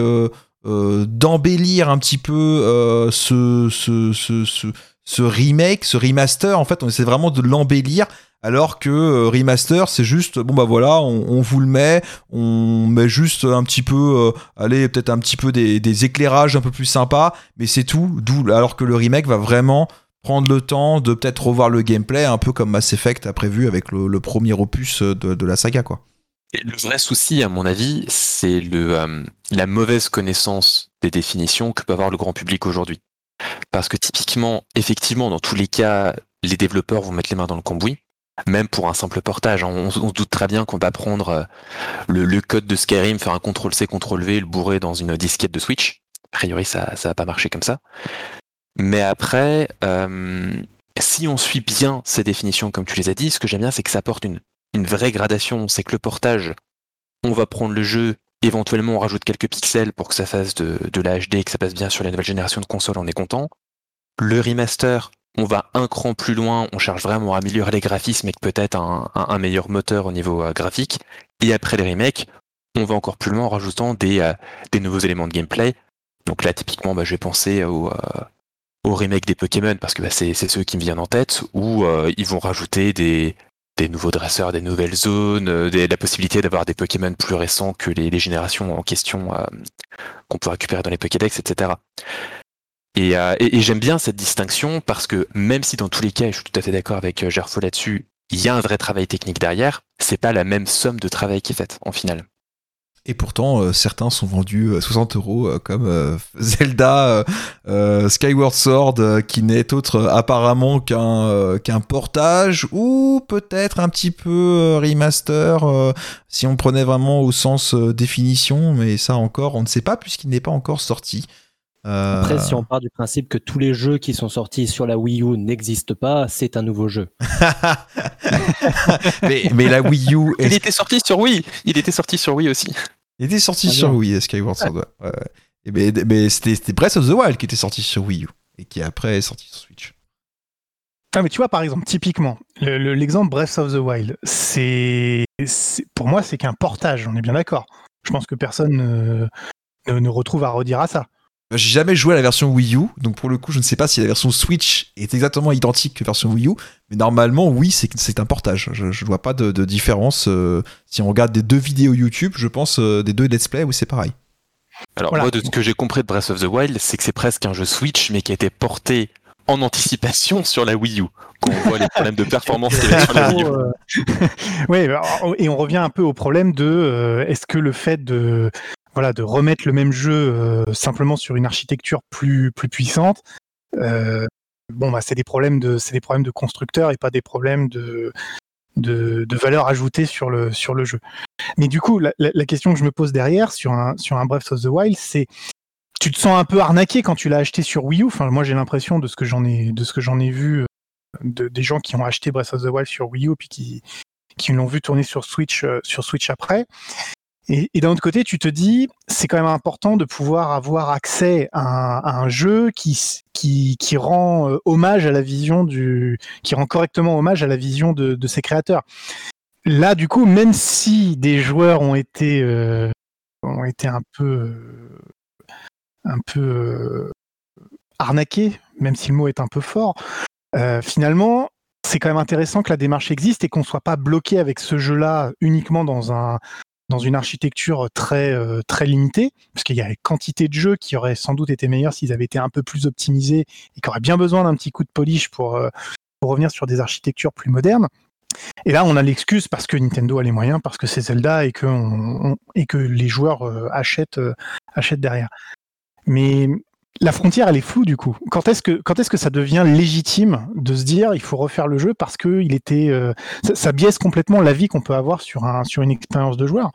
A: d'embellir un petit peu ce, ce, ce, ce remake, ce remaster. En fait, on essaie vraiment de l'embellir. Alors que euh, remaster, c'est juste, bon bah voilà, on, vous le met, on met juste un petit peu, euh, allez, peut-être un petit peu des, éclairages un peu plus sympas, mais c'est tout. D'où, alors que le remake va vraiment prendre le temps de peut-être revoir le gameplay, un peu comme Mass Effect a prévu avec le, premier opus de, de la saga, quoi.
C: Et le vrai souci, à mon avis, c'est le, euh, la mauvaise connaissance des définitions que peut avoir le grand public aujourd'hui. Parce que typiquement, effectivement, dans tous les cas, les développeurs vont mettre les mains dans le cambouis, même pour un simple portage. hein. On, se doute très bien qu'on va prendre euh, le, code de Skyrim, faire un CTRL-C, CTRL-V, le bourrer dans une disquette de Switch. A priori, ça ça va pas marcher comme ça. Mais après, euh, si on suit bien ces définitions, comme tu les as dit, ce que j'aime bien, c'est que ça apporte une vraie gradation. C'est que le portage, on va prendre le jeu, éventuellement on rajoute quelques pixels pour que ça fasse de, de la HD et que ça passe bien sur la nouvelle génération de consoles, on est content. Le remaster, on va un cran plus loin, on cherche vraiment à améliorer les graphismes et peut-être un, meilleur moteur au niveau euh, graphique. Et après les remakes, on va encore plus loin en rajoutant des, euh, des nouveaux éléments de gameplay. Donc là, typiquement, bah, je vais penser au, euh, au remake des Pokémon parce que bah, c'est c'est ceux qui me viennent en tête, où euh, ils vont rajouter des, des nouveaux dresseurs, des nouvelles zones, euh, des- la possibilité d'avoir des Pokémon plus récents que les, générations en question euh, qu'on peut récupérer dans les Pokédex, etc. Et, euh, et- j'aime bien cette distinction parce que même si dans tous les cas, je suis tout à fait d'accord avec Gerfo là-dessus, il y a un vrai travail technique derrière, c'est pas la même somme de travail qui est faite en finale.
A: Et pourtant, euh, certains sont vendus euh, 60 euros, euh, comme euh, [laughs] Zelda euh, euh, Skyward Sword, euh, qui n'est autre apparemment qu'un euh, qu'un portage, ou peut-être un petit peu euh, remaster, euh, si on prenait vraiment au sens euh, définition, mais ça encore, on ne sait pas, puisqu'il n'est pas encore sorti.
D: Après, si on part du principe que tous les jeux qui sont sortis sur la Wii U n'existent pas, c'est un nouveau jeu. [laughs] [laughs]
A: mais, mais la Wii U,
C: Il était sorti sur Wii, il était sorti sur Wii aussi.
A: Il était sorti
D: Ah
A: sur. Wii, Skyward Sword. [laughs] ouais. Et mais mais c'était Breath of the Wild qui était sorti sur Wii U, et qui après est sorti sur Switch.
B: Ah, mais tu vois, par exemple, typiquement, le- le- l'exemple Breath of the Wild, c'est, pour moi, c'est qu'un portage, on est bien d'accord. Je pense que personne ne, ne, ne retrouve à redire à ça.
A: J'ai jamais joué à la version Wii U, donc pour le coup, je ne sais pas si la version Switch est exactement identique que la version Wii U, mais normalement, oui, c'est c'est un portage. Je ne vois pas de, de différence. euh, si on regarde des deux vidéos YouTube, je pense euh, des deux let's play, oui, c'est pareil.
C: Alors
B: Voilà.
C: moi, de ce que j'ai compris de Breath of the Wild, c'est que c'est presque un jeu Switch, mais qui a été porté en anticipation sur la Wii U. Quand on voit les problèmes de performance qu'il y avait sur la Wii U. [laughs]
B: Ouais, alors, et on revient un peu au problème de euh, est-ce que le fait de voilà de remettre le même jeu euh, simplement sur une architecture plus plus puissante, euh, bon bah c'est des problèmes de c'est des problèmes de constructeurs et pas des problèmes de de, valeur ajoutée sur le, sur le jeu. Mais du coup, la, question que je me pose derrière sur un, sur un Breath of the Wild, c'est tu te sens un peu arnaqué quand tu l'as acheté sur Wii U? Enfin, moi, j'ai l'impression de ce que j'en ai, de ce que j'en ai vu, euh, de, des gens qui ont acheté Breath of the Wild sur Wii U puis qui, qui l'ont vu tourner sur Switch, sur Switch après. Et, d'un autre côté, tu te dis, c'est quand même important de pouvoir avoir accès à un, jeu qui, rend euh, hommage à la vision du, qui rend correctement hommage à la vision de, ses créateurs. Là, du coup, même si des joueurs ont été, euh, ont été un peu, euh, un peu arnaqués, même si le mot est un peu fort, finalement, c'est quand même intéressant que la démarche existe et qu'on soit pas bloqué avec ce jeu-là uniquement dans un dans une architecture très euh, très limitée, parce qu'il y a une quantité de jeux qui auraient sans doute été meilleurs s'ils avaient été un peu plus optimisés et qui auraient bien besoin d'un petit coup de polish pour, euh, pour revenir sur des architectures plus modernes. Et là, on a l'excuse parce que Nintendo a les moyens, parce que c'est Zelda et que, on- et que les joueurs euh, achètent, euh, achètent derrière. Mais la frontière, elle est floue du coup. Quand est-ce que, ça devient légitime de se dire il faut refaire le jeu parce que il était, euh, ça, biaise complètement l'avis qu'on peut avoir sur, un, sur une expérience de joueur.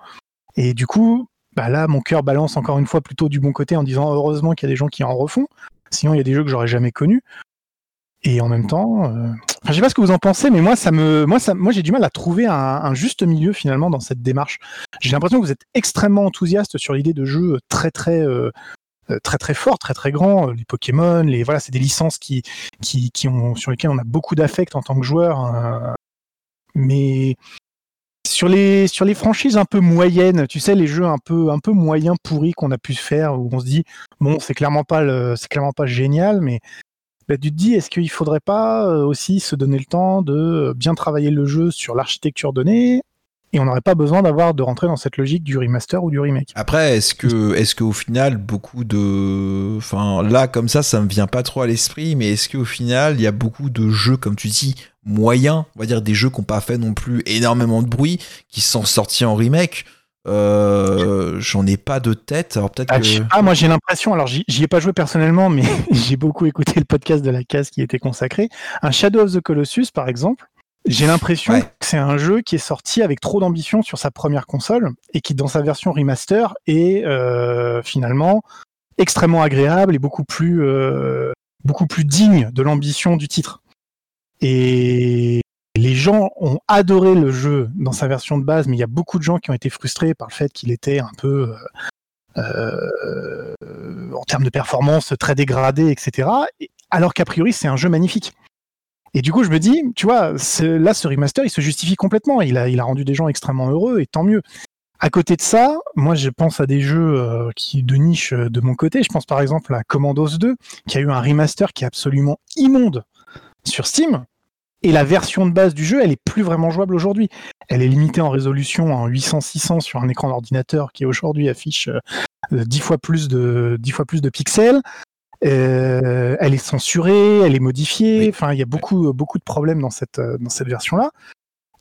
B: Et du coup, bah là, mon cœur balance encore une fois plutôt du bon côté en disant heureusement qu'il y a des gens qui en refont. Sinon, il y a des jeux que j'aurais jamais connus. Et en même temps, euh, enfin, sais pas ce que vous en pensez, mais moi, ça me, j'ai du mal à trouver un, juste milieu finalement dans cette démarche. J'ai l'impression que vous êtes extrêmement enthousiaste sur l'idée de jeux très, très, euh, très, très forts, très, très grands. Euh, Les Pokémon, les, voilà, c'est des licences qui, qui, qui ont, sur lesquelles on a beaucoup d'affect en tant que joueur. euh, mais sur les, sur les franchises un peu moyennes, tu sais, les jeux un peu, un peu moyens pourris qu'on a pu faire, où on se dit, bon, c'est clairement pas, c'est clairement pas génial, mais bah, tu te dis, est-ce qu'il faudrait pas euh, aussi se donner le temps de bien travailler le jeu sur l'architecture donnée et on n'aurait pas besoin d'avoir de rentrer dans cette logique du remaster ou du remake.
A: Après, est-ce que, est-ce qu'au final, beaucoup de, enfin, là, comme ça, ça me vient pas trop à l'esprit, mais est-ce qu'au final, il y a beaucoup de jeux, comme tu dis, moyens, on va dire des jeux qui n'ont pas fait non plus énormément de bruit, qui sont sortis en remake? Euh, j'en ai pas de tête. Alors peut-être
B: Ah,
A: que.
B: pas, moi j'ai l'impression, alors j'y ai pas joué personnellement, mais [laughs] j'ai beaucoup écouté le podcast de la case qui était consacré. Un Shadow of the Colossus, par exemple, j'ai l'impression
A: Ouais.
B: que c'est un jeu qui est sorti avec trop d'ambition sur sa première console et qui, dans sa version remaster, est euh, finalement extrêmement agréable et beaucoup plus, euh, beaucoup plus digne de l'ambition du titre. Et les gens ont adoré le jeu dans sa version de base, mais il y a beaucoup de gens qui ont été frustrés par le fait qu'il était un peu euh, euh, en termes de performance très dégradé, etc. Et- Alors qu'a priori, c'est un jeu magnifique. Et du coup, je me dis, tu vois, là, ce remaster, il se justifie complètement. Il a, rendu des gens extrêmement heureux, et tant mieux. À côté de ça, moi, je pense à des jeux euh, qui de niche euh, de mon côté. Je pense par exemple à Commandos 2, qui a eu un remaster qui est absolument immonde sur Steam. Et la version de base du jeu, elle est plus vraiment jouable aujourd'hui. Elle est limitée en résolution en 800-600 sur un écran d'ordinateur qui aujourd'hui affiche euh, euh, 10 fois plus de 10 fois plus de pixels. Euh, elle est censurée, elle est modifiée.
A: Oui.
B: Enfin, il y a beaucoup beaucoup de problèmes dans cette euh, dans cette version-là.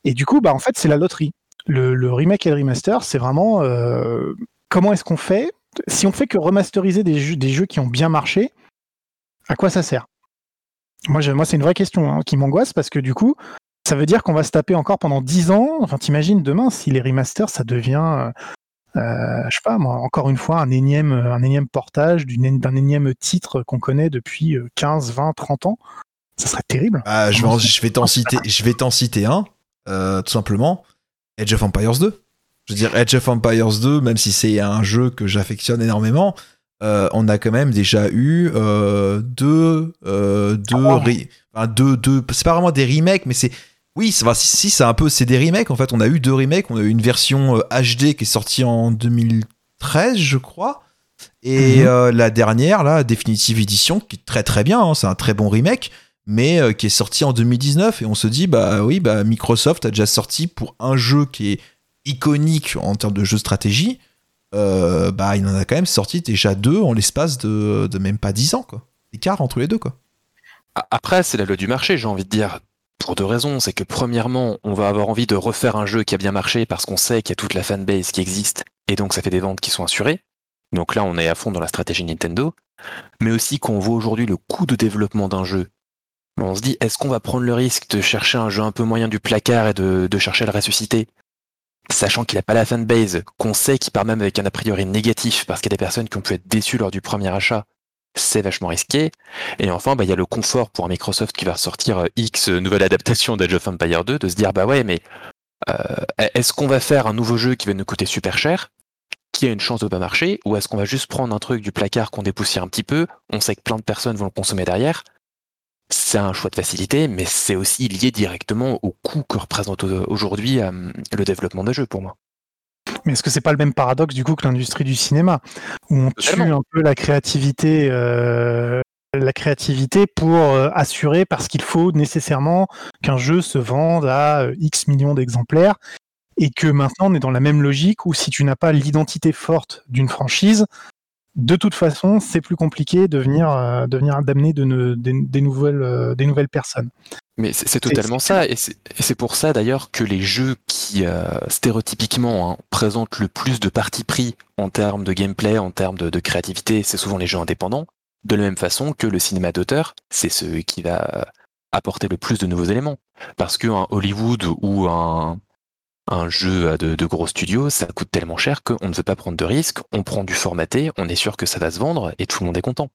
B: Et du coup, bah en fait, c'est la loterie. Le, le remake et le remaster, c'est vraiment euh, comment est-ce qu'on fait? Si on fait que remasteriser des jeux des jeux qui ont bien marché, à quoi ça sert? Moi, je- moi, c'est une vraie question hein, qui m'angoisse parce que du coup, ça veut dire qu'on va se taper encore pendant 10 ans. Enfin, t'imagines demain si les remasters, ça devient, euh, euh, je sais pas moi, encore une fois, un énième, un énième portage d'un énième titre qu'on connaît depuis euh, 15, 20, 30 ans. Ça serait terrible.
A: Ah, je vais, je vais t'en [laughs] citer, je vais t'en citer un, euh, tout simplement. Edge of Empires 2. Je veux dire, Edge of Empires 2, même si c'est un jeu que j'affectionne énormément, euh, on a quand même déjà eu euh, deux, euh, deux,
B: Ah.
A: enfin, deux, deux, c'est pas vraiment des remakes, mais c'est, oui, enfin, si, c'est un peu, c'est des remakes. En fait, on a eu deux remakes. On a eu une version euh, HD qui est sortie en 2013, je crois. Et
B: Mhm.
A: euh, la dernière, là, Definitive Edition, qui est très très bien, hein, c'est un très bon remake mais euh, qui est sorti en 2019 et on se dit bah oui bah Microsoft a déjà sorti pour un jeu qui est iconique en termes de jeu de stratégie euh, bah il en a quand même sorti déjà deux en l'espace de, de même pas 10 ans quoi écart entre les deux quoi
C: Après, c'est la loi du marché, j'ai envie de dire. Pour deux raisons. C'est que premièrement, on va avoir envie de refaire un jeu qui a bien marché parce qu'on sait qu'il y a toute la fanbase qui existe et donc ça fait des ventes qui sont assurées. Donc là, on est à fond dans la stratégie Nintendo. Mais aussi qu'on voit aujourd'hui le coût de développement d'un jeu On se dit, est-ce qu'on va prendre le risque de chercher un jeu un peu moyen du placard et de, chercher à le ressusciter? Sachant qu'il n'a pas la fanbase, qu'on sait qu'il part même avec un a priori négatif parce qu'il y a des personnes qui ont pu être déçues lors du premier achat, c'est vachement risqué. Et enfin, bah, il y a le confort pour Microsoft qui va sortir euh, X euh, nouvelle adaptation d'Age of Empire 2 de se dire, bah ouais, mais euh, est-ce qu'on va faire un nouveau jeu qui va nous coûter super cher qui a une chance de pas marcher, ou est-ce qu'on va juste prendre un truc du placard qu'on dépoussière un petit peu, on sait que plein de personnes vont le consommer derrière, c'est un choix de facilité, mais c'est aussi lié directement au coût que représente aujourd'hui euh, le développement des jeux pour moi.
B: Mais est-ce que c'est pas le même paradoxe du coup que l'industrie du cinéma, où on tue un peu la créativité, euh, la créativité pour euh, assurer parce qu'il faut nécessairement qu'un jeu se vende à X millions d'exemplaires et que maintenant on est dans la même logique où si tu n'as pas l'identité forte d'une franchise, de toute façon, c'est plus compliqué de venir, euh, d'amener des, nouvelles, euh, des nouvelles personnes.
C: Mais c'est totalement ça, et c'est pour ça d'ailleurs que les jeux qui euh, stéréotypiquement hein, présentent le plus de parti pris en termes de gameplay, en termes de, créativité, c'est souvent les jeux indépendants, de la même façon que le cinéma d'auteur, c'est ce qui va apporter le plus de nouveaux éléments. Parce qu'un Hollywood ou un, un jeu de, de gros studios, ça coûte tellement cher qu'on ne veut pas prendre de risques, on prend du formaté, on est sûr que ça va se vendre et tout le monde est content.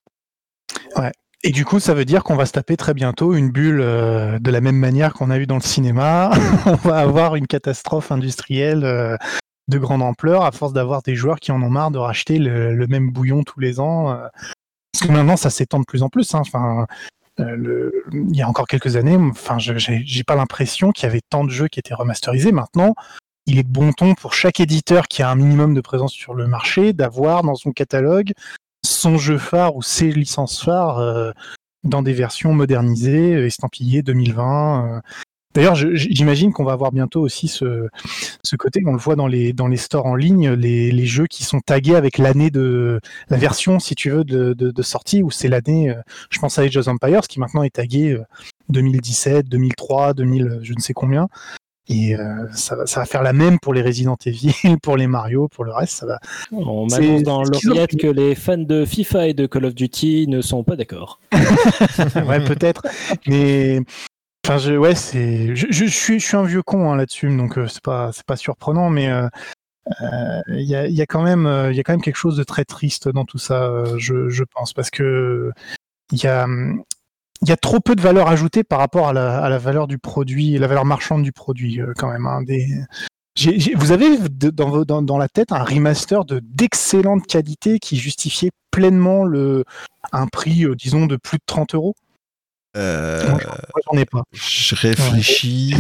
B: Ouais. Et du coup, ça veut dire qu'on va se taper très bientôt une bulle euh, de la même manière qu'on a eu dans le cinéma. [laughs] on va avoir une catastrophe industrielle euh, de grande ampleur à force d'avoir des joueurs qui en ont marre de racheter le, même bouillon tous les ans. Euh. parce que maintenant, ça s'étend de plus en plus. Hein. Enfin, euh, il y a encore quelques années, enfin, j'ai pas l'impression qu'il y avait tant de jeux qui étaient remasterisés. Maintenant, il est bon ton pour chaque éditeur qui a un minimum de présence sur le marché d'avoir dans son catalogue son jeu phare ou ses licences phares euh, dans des versions modernisées, euh, estampillées 2020. D'ailleurs, j'imagine qu'on va avoir bientôt aussi ce, côté, on le voit dans les, dans les stores en ligne, les, jeux qui sont tagués avec l'année de la version, si tu veux, de, sortie, où c'est l'année, euh, je pense à Age of Empires, qui maintenant est tagué 2017, 2003, 2000, je ne sais combien. Et euh, ça, va, ça va faire la même pour les Resident Evil, [laughs] pour les Mario, pour le reste. Ça va.
D: On m'annonce dans l'oreillette que les fans de FIFA et de Call of Duty ne sont pas d'accord. [laughs]
B: ouais, peut-être. Mais Enfin, je, ouais, c'est, je, suis, je suis un vieux con hein, là-dessus, donc euh, c'est pas, c'est pas surprenant, mais euh, euh, il y, a, y, a, quand même, il y a quand même quelque chose de très triste dans tout ça, je, pense, parce que il y a, il y a trop peu de valeur ajoutée par rapport à la, à la valeur du produit, la valeur marchande du produit, quand même. Hein, vous avez dans, dans, dans, la tête un remaster de d'excellente qualité qui justifiait pleinement le, un prix, disons, de plus de 30 euros?
A: Euh, ai pas. Je réfléchis.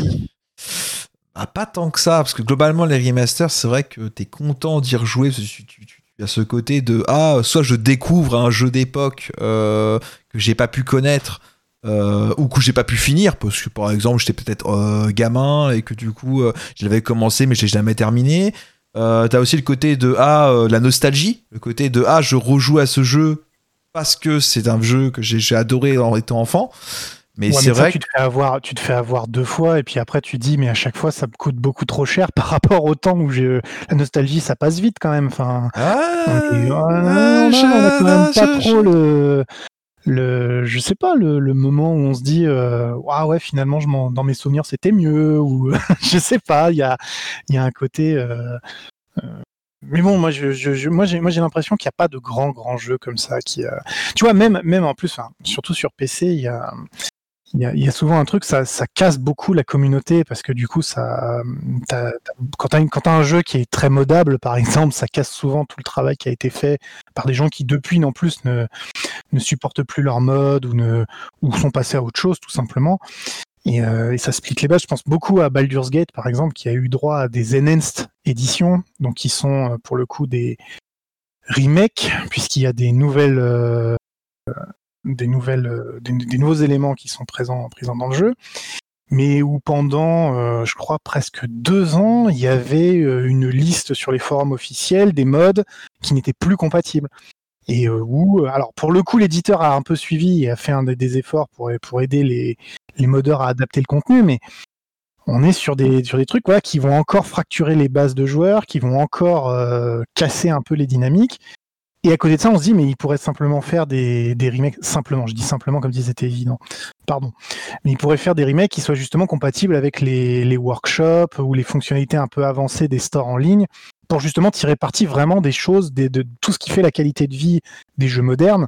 A: Bah, pas tant que ça, parce que globalement, les remasters, c'est vrai que tu es content d'y rejouer. Parce que tu, as ce côté de Ah, soit je découvre un jeu d'époque euh, que j'ai pas pu connaître. Euh, ou que j'ai pas pu finir parce que par exemple j'étais peut-être gamin et que du coup je l'avais commencé mais j'ai jamais terminé t'as aussi le côté de ah la nostalgie le côté de ah je rejoue à ce jeu parce que c'est un jeu que j'ai adoré en étant enfant. Mais c'est vrai
B: tu te fais avoir, tu te fais avoir deux fois et puis après tu dis mais à chaque fois ça me coûte beaucoup trop cher par rapport au temps où j'ai la nostalgie ça passe vite quand même. Enfin, ah, on, quand même pas trop le le je sais pas le, moment où on se dit euh, ouais finalement je dans mes souvenirs c'était mieux ou [laughs] je sais pas il y a il y a un côté euh, euh, mais bon, moi, je, je, moi, j'ai, moi, j'ai l'impression qu'il n'y a pas de grands, grands jeux comme ça. Qui, euh, Tu vois, même, même en plus, surtout sur PC, il y a, souvent un truc, ça, casse beaucoup la communauté parce que du coup, ça, quand tu as, un jeu qui est très modable, par exemple, ça casse souvent tout le travail qui a été fait par des gens qui, depuis, non plus, ne, ne supportent plus leur mode ou, ne, ou sont passés à autre chose, tout simplement. Euh, et, ça split les bases. Je pense beaucoup à Baldur's Gate, par exemple, qui a eu droit à des enhanced éditions, donc qui sont euh, pour le coup des remakes, puisqu'il y a des nouvelles, euh, des nouvelles, des, nouveaux éléments qui sont présents, dans le jeu. Mais où pendant, je crois, presque deux ans, il y avait une liste sur les forums officiels des modes qui n'étaient plus compatibles et où, alors pour le coup, l'éditeur a un peu suivi et a fait des efforts pour aider les, les modeurs à adapter le contenu, mais on est sur des, sur des trucs qui vont encore fracturer les bases de joueurs, qui vont encore euh, casser un peu les dynamiques. Et à côté de ça, on se dit, mais il pourrait simplement faire des, remakes, simplement, je dis simplement comme si c'était évident, pardon, mais il pourrait faire des remakes qui soient justement compatibles avec les, workshops ou les fonctionnalités un peu avancées des stores en ligne, pour justement tirer parti vraiment des choses, de tout ce qui fait la qualité de vie des jeux modernes,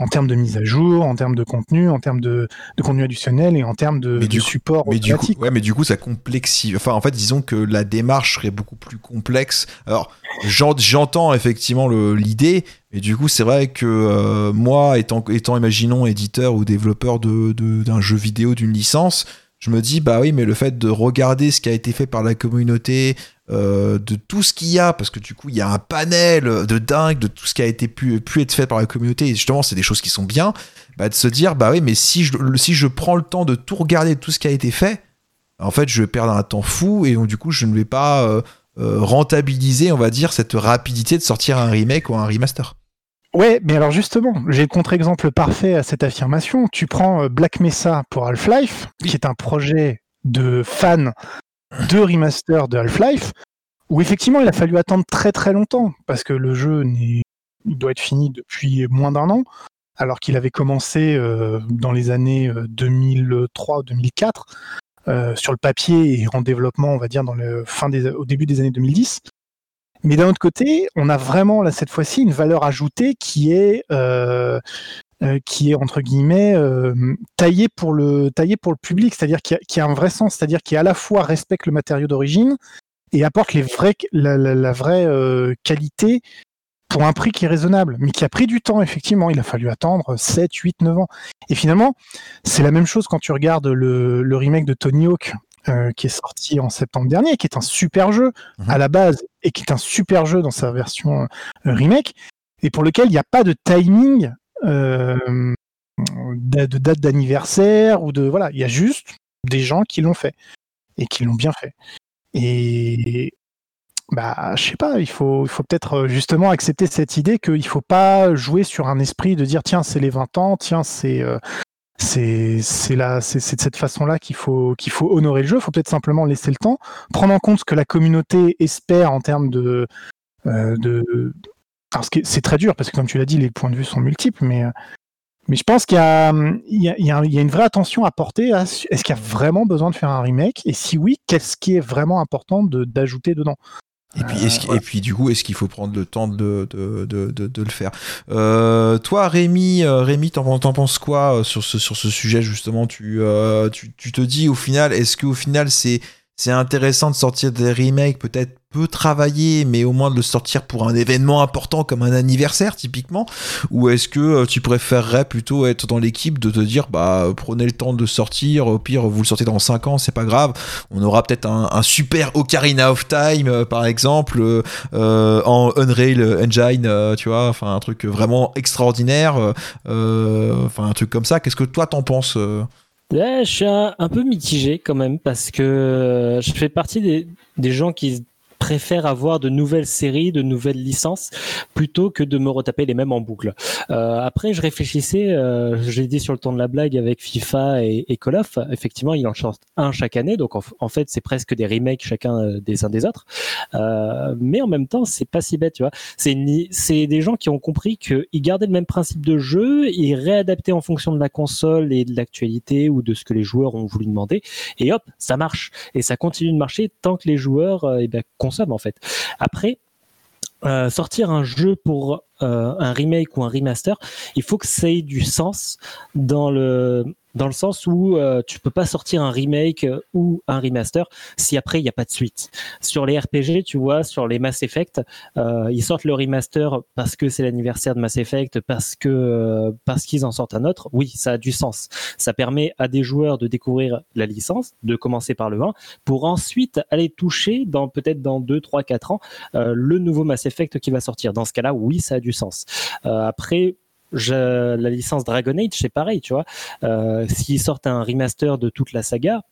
B: en termes de mise à jour, en termes de contenu, en termes de, de contenu additionnel et en termes de,
A: Mais
B: de
A: du coup-
B: support
A: Mais du, coup, ouais, mais du coup, ça complexifie. Enfin, en fait, disons que la démarche serait beaucoup plus complexe. Alors, j'en- j'entends effectivement l'idée, mais du coup, c'est vrai que euh, moi, étant, étant, imaginons, éditeur ou développeur de- de- d'un jeu vidéo, d'une licence, je me dis, bah oui, mais le fait de regarder ce qui a été fait par la communauté, euh, de tout ce qu'il y a, parce que du coup, il y a un panel de dingue de tout ce qui a été pu, pu être fait par la communauté, et justement, c'est des choses qui sont bien, bah, de se dire, bah oui, mais si je, si je prends le temps de tout regarder, de tout ce qui a été fait, en fait, je vais perdre un temps fou, et donc, du coup, je ne vais pas euh, euh, rentabiliser, on va dire, cette rapidité de sortir un remake ou un remaster.
B: Ouais, mais alors justement, j'ai le contre-exemple parfait à cette affirmation. Tu prends Black Mesa pour Half-Life, qui est un projet de fans de remaster de Half-Life, où effectivement il a fallu attendre très très longtemps, parce que le jeu doit être fini depuis moins d'un an, alors qu'il avait commencé euh, dans les années euh, 2003 ou 2004, euh, sur le papier et en développement, on va dire, dans le fin des, au début des années 2010. Mais d'un autre côté, on a vraiment là cette fois-ci une valeur ajoutée qui est euh, euh, qui est entre guillemets euh, taillée pour le taillée pour le public, c'est-à-dire qui a, qui a un vrai sens, c'est-à-dire qui à la fois respecte le matériau d'origine et apporte les vrais la, la, la vraie euh, qualité pour un prix qui est raisonnable, mais qui a pris du temps effectivement. Il a fallu attendre 7, 8, 9 ans. Et finalement, c'est la même chose quand tu regardes le, le remake de Tony Hawk euh, qui est sorti en septembre dernier, qui est un super jeu
A: Mhm.
B: à la base et qui est un super jeu dans sa version euh, remake, et pour lequel il n'y a pas de timing de, de date d'anniversaire ou de voilà, il y a juste des gens qui l'ont fait et qui l'ont bien fait. Et bah, je sais pas, il faut, il faut peut-être euh, justement accepter cette idée qu'il faut pas jouer sur un esprit de dire tiens c'est les 20 ans, tiens c'est euh, c'est c'est là c'est de cette façon-là qu'il faut qu'il faut honorer le jeu. Il faut peut-être simplement laisser le temps, prendre en compte ce que la communauté espère en termes euh, de. Alors ce qui est- c'est très dur parce que comme tu l'as dit, les points de vue sont multiples, mais euh, mais je pense qu'il y a il y a, il y a- une vraie attention à porter. à ce- Est-ce qu'il y a vraiment besoin de faire un remake? Et si oui, qu'est-ce qui est vraiment important de d'ajouter dedans?
A: Et puis, qu'il- et puis du coup, est-ce qu'il faut prendre le temps de, de, de, de, de le faire? Euh, Toi, Rémi, euh, Rémi, t'en, t'en penses quoi euh, sur ce, sur ce sujet justement? Tu, euh, tu, tu te dis au final, est-ce qu'au final c'est c'est intéressant de sortir des remakes peut-être peu travaillés, mais au moins de le sortir pour un événement important comme un anniversaire typiquement. Ou est-ce que euh, tu préférerais plutôt être dans l'équipe de te dire bah prenez le temps de sortir, au pire vous le sortez dans 5 ans, c'est pas grave, on aura peut-être un, super Ocarina of Time euh, par exemple euh, euh, en Unreal Engine, tu vois, enfin un truc vraiment extraordinaire, enfin un truc comme ça. Qu'est-ce que toi t'en penses
D: Ouais, je suis un, un peu mitigé quand même parce que euh, je fais partie des, des gens qui préfèrent avoir de nouvelles séries, de nouvelles licences, plutôt que de me retaper les mêmes en boucle. Euh, après, je réfléchissais, euh, je l'ai dit sur le ton de la blague avec FIFA et, et Call of, effectivement, il en sortent un chaque année, donc en, fait, c'est presque des remakes chacun euh, des uns des autres. Euh, mais en même temps, c'est pas si bête, tu vois. C'est c'est des gens qui ont compris qu'ils gardaient le même principe de jeu, ils réadaptaient en fonction de la console et de l'actualité ou de ce que les joueurs ont voulu demander, et hop, ça marche. Et ça continue de marcher tant que les joueurs euh, eh ben, en fait. Après, euh, sortir un jeu pour euh, un remake ou un remaster, il faut que ça ait du sens dans le dans le sens où euh, tu peux pas sortir un remake euh, ou un remaster si après il n'y a pas de suite. Sur les RPG, tu vois, sur les Mass Effect, euh, ils sortent le remaster parce que c'est l'anniversaire de Mass Effect, parce que euh, parce qu'ils en sortent un autre. Oui, ça a du sens. Ça permet à des joueurs de découvrir la licence, de commencer par le 1, pour ensuite aller toucher dans peut-être dans 2, 3, 4 ans euh, le nouveau Mass Effect qui va sortir. Dans ce cas-là, oui, ça a du sens. Après, la licence Dragon Age, c'est pareil, tu vois. Euh, S'ils sortent un remaster de toute la saga,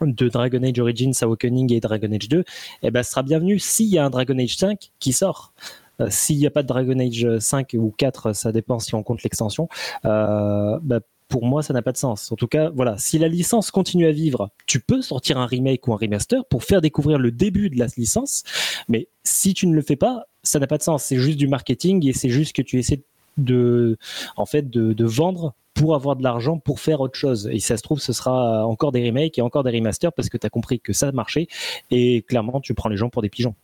D: de Dragon Age Origins, Awakening et Dragon Age 2, eh ben, ce sera bienvenu s'il y a un Dragon Age 5 qui sort. Euh, S'il n'y a pas de Dragon Age 5 ou 4, ça dépend si on compte l'extension, euh, bah, pour moi, ça n'a pas de sens. En tout cas, voilà, si la licence continue à vivre, tu peux sortir un remake ou un remaster pour faire découvrir le début de la licence. Mais si tu ne le fais pas, ça n'a pas de sens. C'est juste du marketing et c'est juste que tu essaies de, en fait, de, vendre pour avoir de l'argent pour faire autre chose. Et si ça se trouve, ce sera encore des remakes et encore des remasters parce que tu as compris que ça marchait et clairement, tu prends les gens pour des pigeons.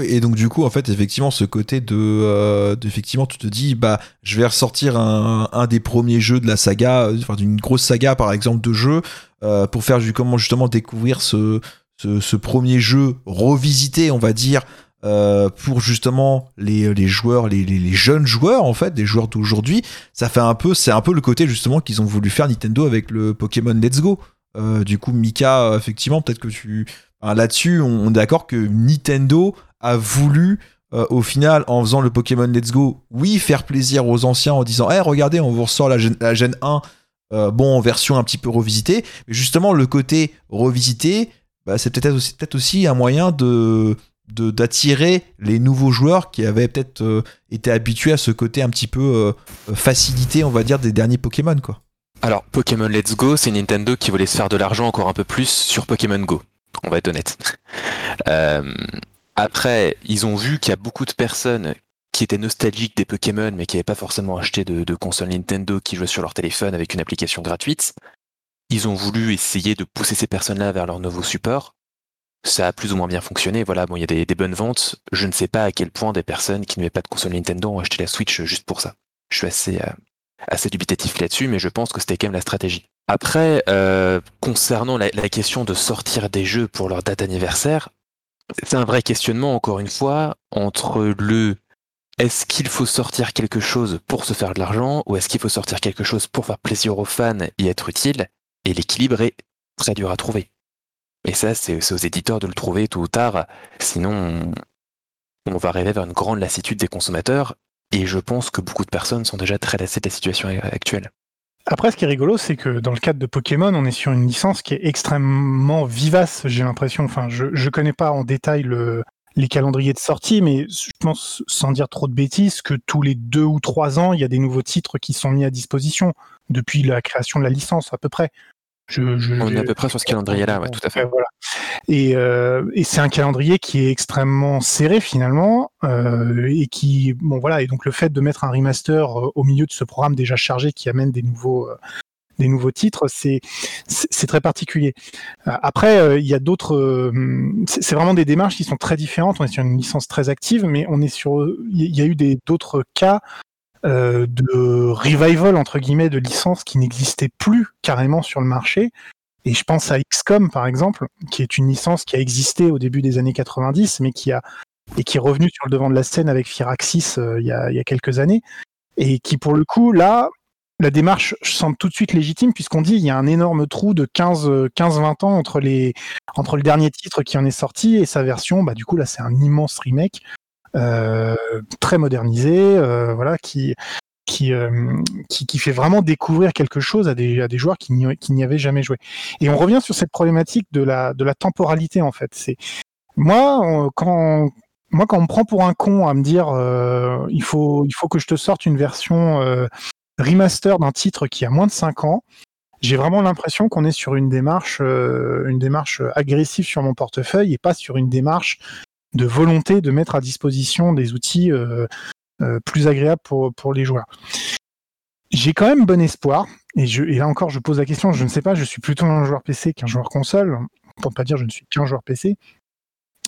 A: Et donc du coup, en fait, effectivement, ce côté de, euh, effectivement, tu te dis, bah, je vais ressortir un, des premiers jeux de la saga, enfin d'une grosse saga, par exemple, de jeux, euh, pour faire comment justement découvrir ce, ce, ce, premier jeu revisité, on va dire, euh, pour justement les, les joueurs, les, jeunes joueurs, en fait, des joueurs d'aujourd'hui. Ça fait un peu, c'est un peu le côté justement qu'ils ont voulu faire Nintendo avec le Pokémon Let's Go. Euh, du coup, Mika, effectivement, peut-être que tu, là-dessus, on est d'accord que Nintendo a voulu euh, au final, en faisant le Pokémon Let's Go, oui, faire plaisir aux anciens en disant, hey, regardez, on vous ressort la Gen, 1, euh, bon, en version un petit peu revisitée. Mais justement, le côté revisité, bah, c'est peut-être aussi, peut aussi un moyen de d'attirer les nouveaux joueurs qui avaient peut-être euh, été habitués à ce côté un petit peu facilité, on va dire, des derniers Pokémon, quoi.
C: Alors, Pokémon Let's Go, c'est Nintendo qui voulait se faire de l'argent encore un peu plus sur Pokémon Go. On va être honnête. [laughs] Euh, après, ils ont vu qu'il y a beaucoup de personnes qui étaient nostalgiques des Pokémon, mais qui n'avaient pas forcément acheté de, console Nintendo, qui jouaient sur leur téléphone avec une application gratuite. Ils ont voulu essayer de pousser ces personnes-là vers leur nouveau support. Ça a plus ou moins bien fonctionné. Voilà, bon, il y a des, bonnes ventes. Je ne sais pas à quel point des personnes qui n'avaient pas de console Nintendo ont acheté la Switch juste pour ça. Je suis assez, euh, assez dubitatif là-dessus, mais je pense que c'était quand même la stratégie. Après, euh, concernant la, question de sortir des jeux pour leur date anniversaire, c'est un vrai questionnement, encore une fois, entre le est-ce qu'il faut sortir quelque chose pour se faire de l'argent ou est-ce qu'il faut sortir quelque chose pour faire plaisir aux fans et être utile Et l'équilibre est très dur à trouver. Et ça, c'est aux éditeurs de le trouver tôt ou tard. Sinon, on, va rêver vers une grande lassitude des consommateurs. Et je pense que beaucoup de personnes sont déjà très lassées de la situation actuelle.
B: Après, ce qui est rigolo, c'est que dans le cadre de Pokémon, on est sur une licence qui est extrêmement vivace, j'ai l'impression. Enfin, je ne connais pas en détail le, les calendriers de sortie, mais je pense, sans dire trop de bêtises, que tous les deux ou trois ans, il y a des nouveaux titres qui sont mis à disposition depuis la création de la licence, à peu près.
C: On est à peu près sur ce calendrier-là, ouais, tout à fait.
B: Voilà. Et, euh, et c'est un calendrier qui est extrêmement serré finalement, euh, et qui, bon voilà, et donc le fait de mettre un remaster euh, au milieu de ce programme déjà chargé qui amène des nouveaux, euh, des nouveaux titres, c'est c'est très particulier. Euh, après, il y a d'autres, c'est vraiment des démarches qui sont très différentes. On est sur une licence très active, mais on est sur, il y a eu des d'autres cas euh, de revival entre guillemets de licences qui n'existaient plus carrément sur le marché et je pense à XCOM, par exemple, qui est une licence qui a existé au début des années 90, mais qui a et qui est revenue sur le devant de la scène avec Firaxis euh, il, y a, quelques années, et qui, pour le coup, là, la démarche semble tout de suite légitime, puisqu'on dit il y a un énorme trou de 15-20 ans entre, les, entre le dernier titre qui en est sorti et sa version. Bah, du coup, là, c'est un immense remake. Euh, très modernisé, euh, voilà, qui, euh, qui, qui, fait vraiment découvrir quelque chose à des, à des joueurs qui n'y avaient jamais joué. Et on revient sur cette problématique de la, de la temporalité, en fait. C'est Moi, quand, moi, quand on me prend pour un con à me dire il, faut, il faut que je te sorte une version remaster d'un titre qui a moins de 5 ans, j'ai vraiment l'impression qu'on est sur une démarche, une démarche agressive sur mon portefeuille et pas sur une démarche de volonté de mettre à disposition des outils euh, plus agréable pour, les joueurs. J'ai quand même bon espoir, et, là encore je pose la question, je ne sais pas, je suis plutôt un joueur PC qu'un joueur console, pour ne pas dire je ne suis qu'un joueur PC.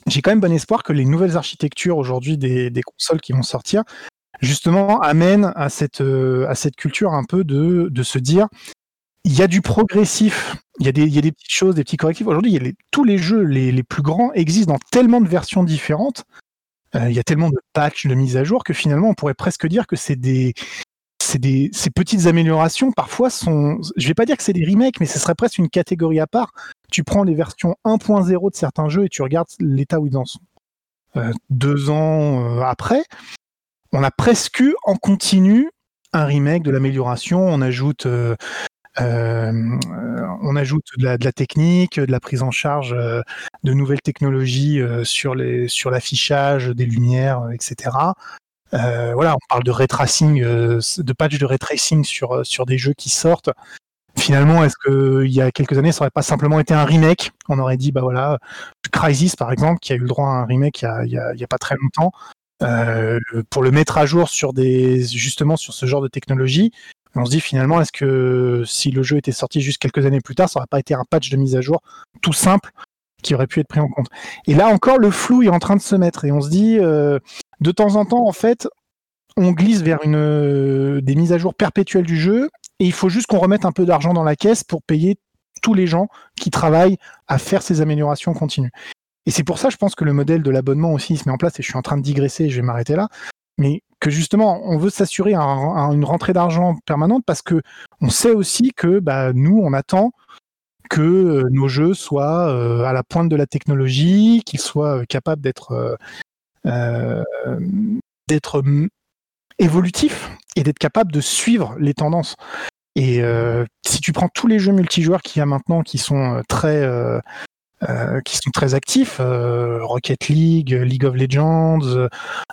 B: J'ai quand même bon espoir que les nouvelles architectures aujourd'hui des, consoles qui vont sortir, justement, amènent à cette, euh, culture un peu de se dire il y a du progressif, il y a des, petites choses, des petits correctifs. Aujourd'hui, tous les jeux les, plus grands existent dans tellement de versions différentes euh, il y a tellement de patchs, de mises à jour que finalement on pourrait presque dire que c'est des, ces petites améliorations parfois sont, je vais pas dire que c'est des remakes, mais ce serait presque une catégorie à part. Tu prends les versions 1.0 de certains jeux et tu regardes l'état où ils en sont. Euh, deux ans euh, après, on a presque en continu un remake de l'amélioration. On ajoute on ajoute de la, technique, de la prise en charge euh, de nouvelles technologies euh, sur l'affichage des lumières, etc. voilà, on parle de retracing, de patch de retracing sur des jeux qui sortent. Finalement, est-ce que il y a quelques années, ça aurait pas simplement été un remake? On aurait dit, bah voilà, Crisis par exemple, qui a eu le droit à un remake il y a, y a, pas très longtemps, pour le mettre à jour sur des justement sur ce genre de technologie. On se dit finalement, est-ce que si le jeu était sorti juste quelques années plus tard, ça aurait pas été un patch de mise à jour tout simple qui aurait pu être pris en compte. Et là encore, le flou est en train de se mettre et on se dit, euh, de temps en temps, en fait, on glisse vers euh, des mises à jour perpétuelles du jeu et il faut juste qu'on remette un peu d'argent dans la caisse pour payer tous les gens qui travaillent à faire ces améliorations continues. Et c'est pour ça, je pense que le modèle de l'abonnement aussi se met en place et je suis en train de digresser, je vais m'arrêter là. Mais que justement, on veut s'assurer une rentrée d'argent permanente parce que on sait aussi que bah, nous, on attend que euh, nos jeux soient euh, à la pointe de la technologie, qu'ils soient euh, capables d'être d'être évolutifs et d'être capables de suivre les tendances. Et si tu prends tous les jeux multijoueurs qu'il y a maintenant qui sont très qui sont très actifs, Rocket League, League of Legends,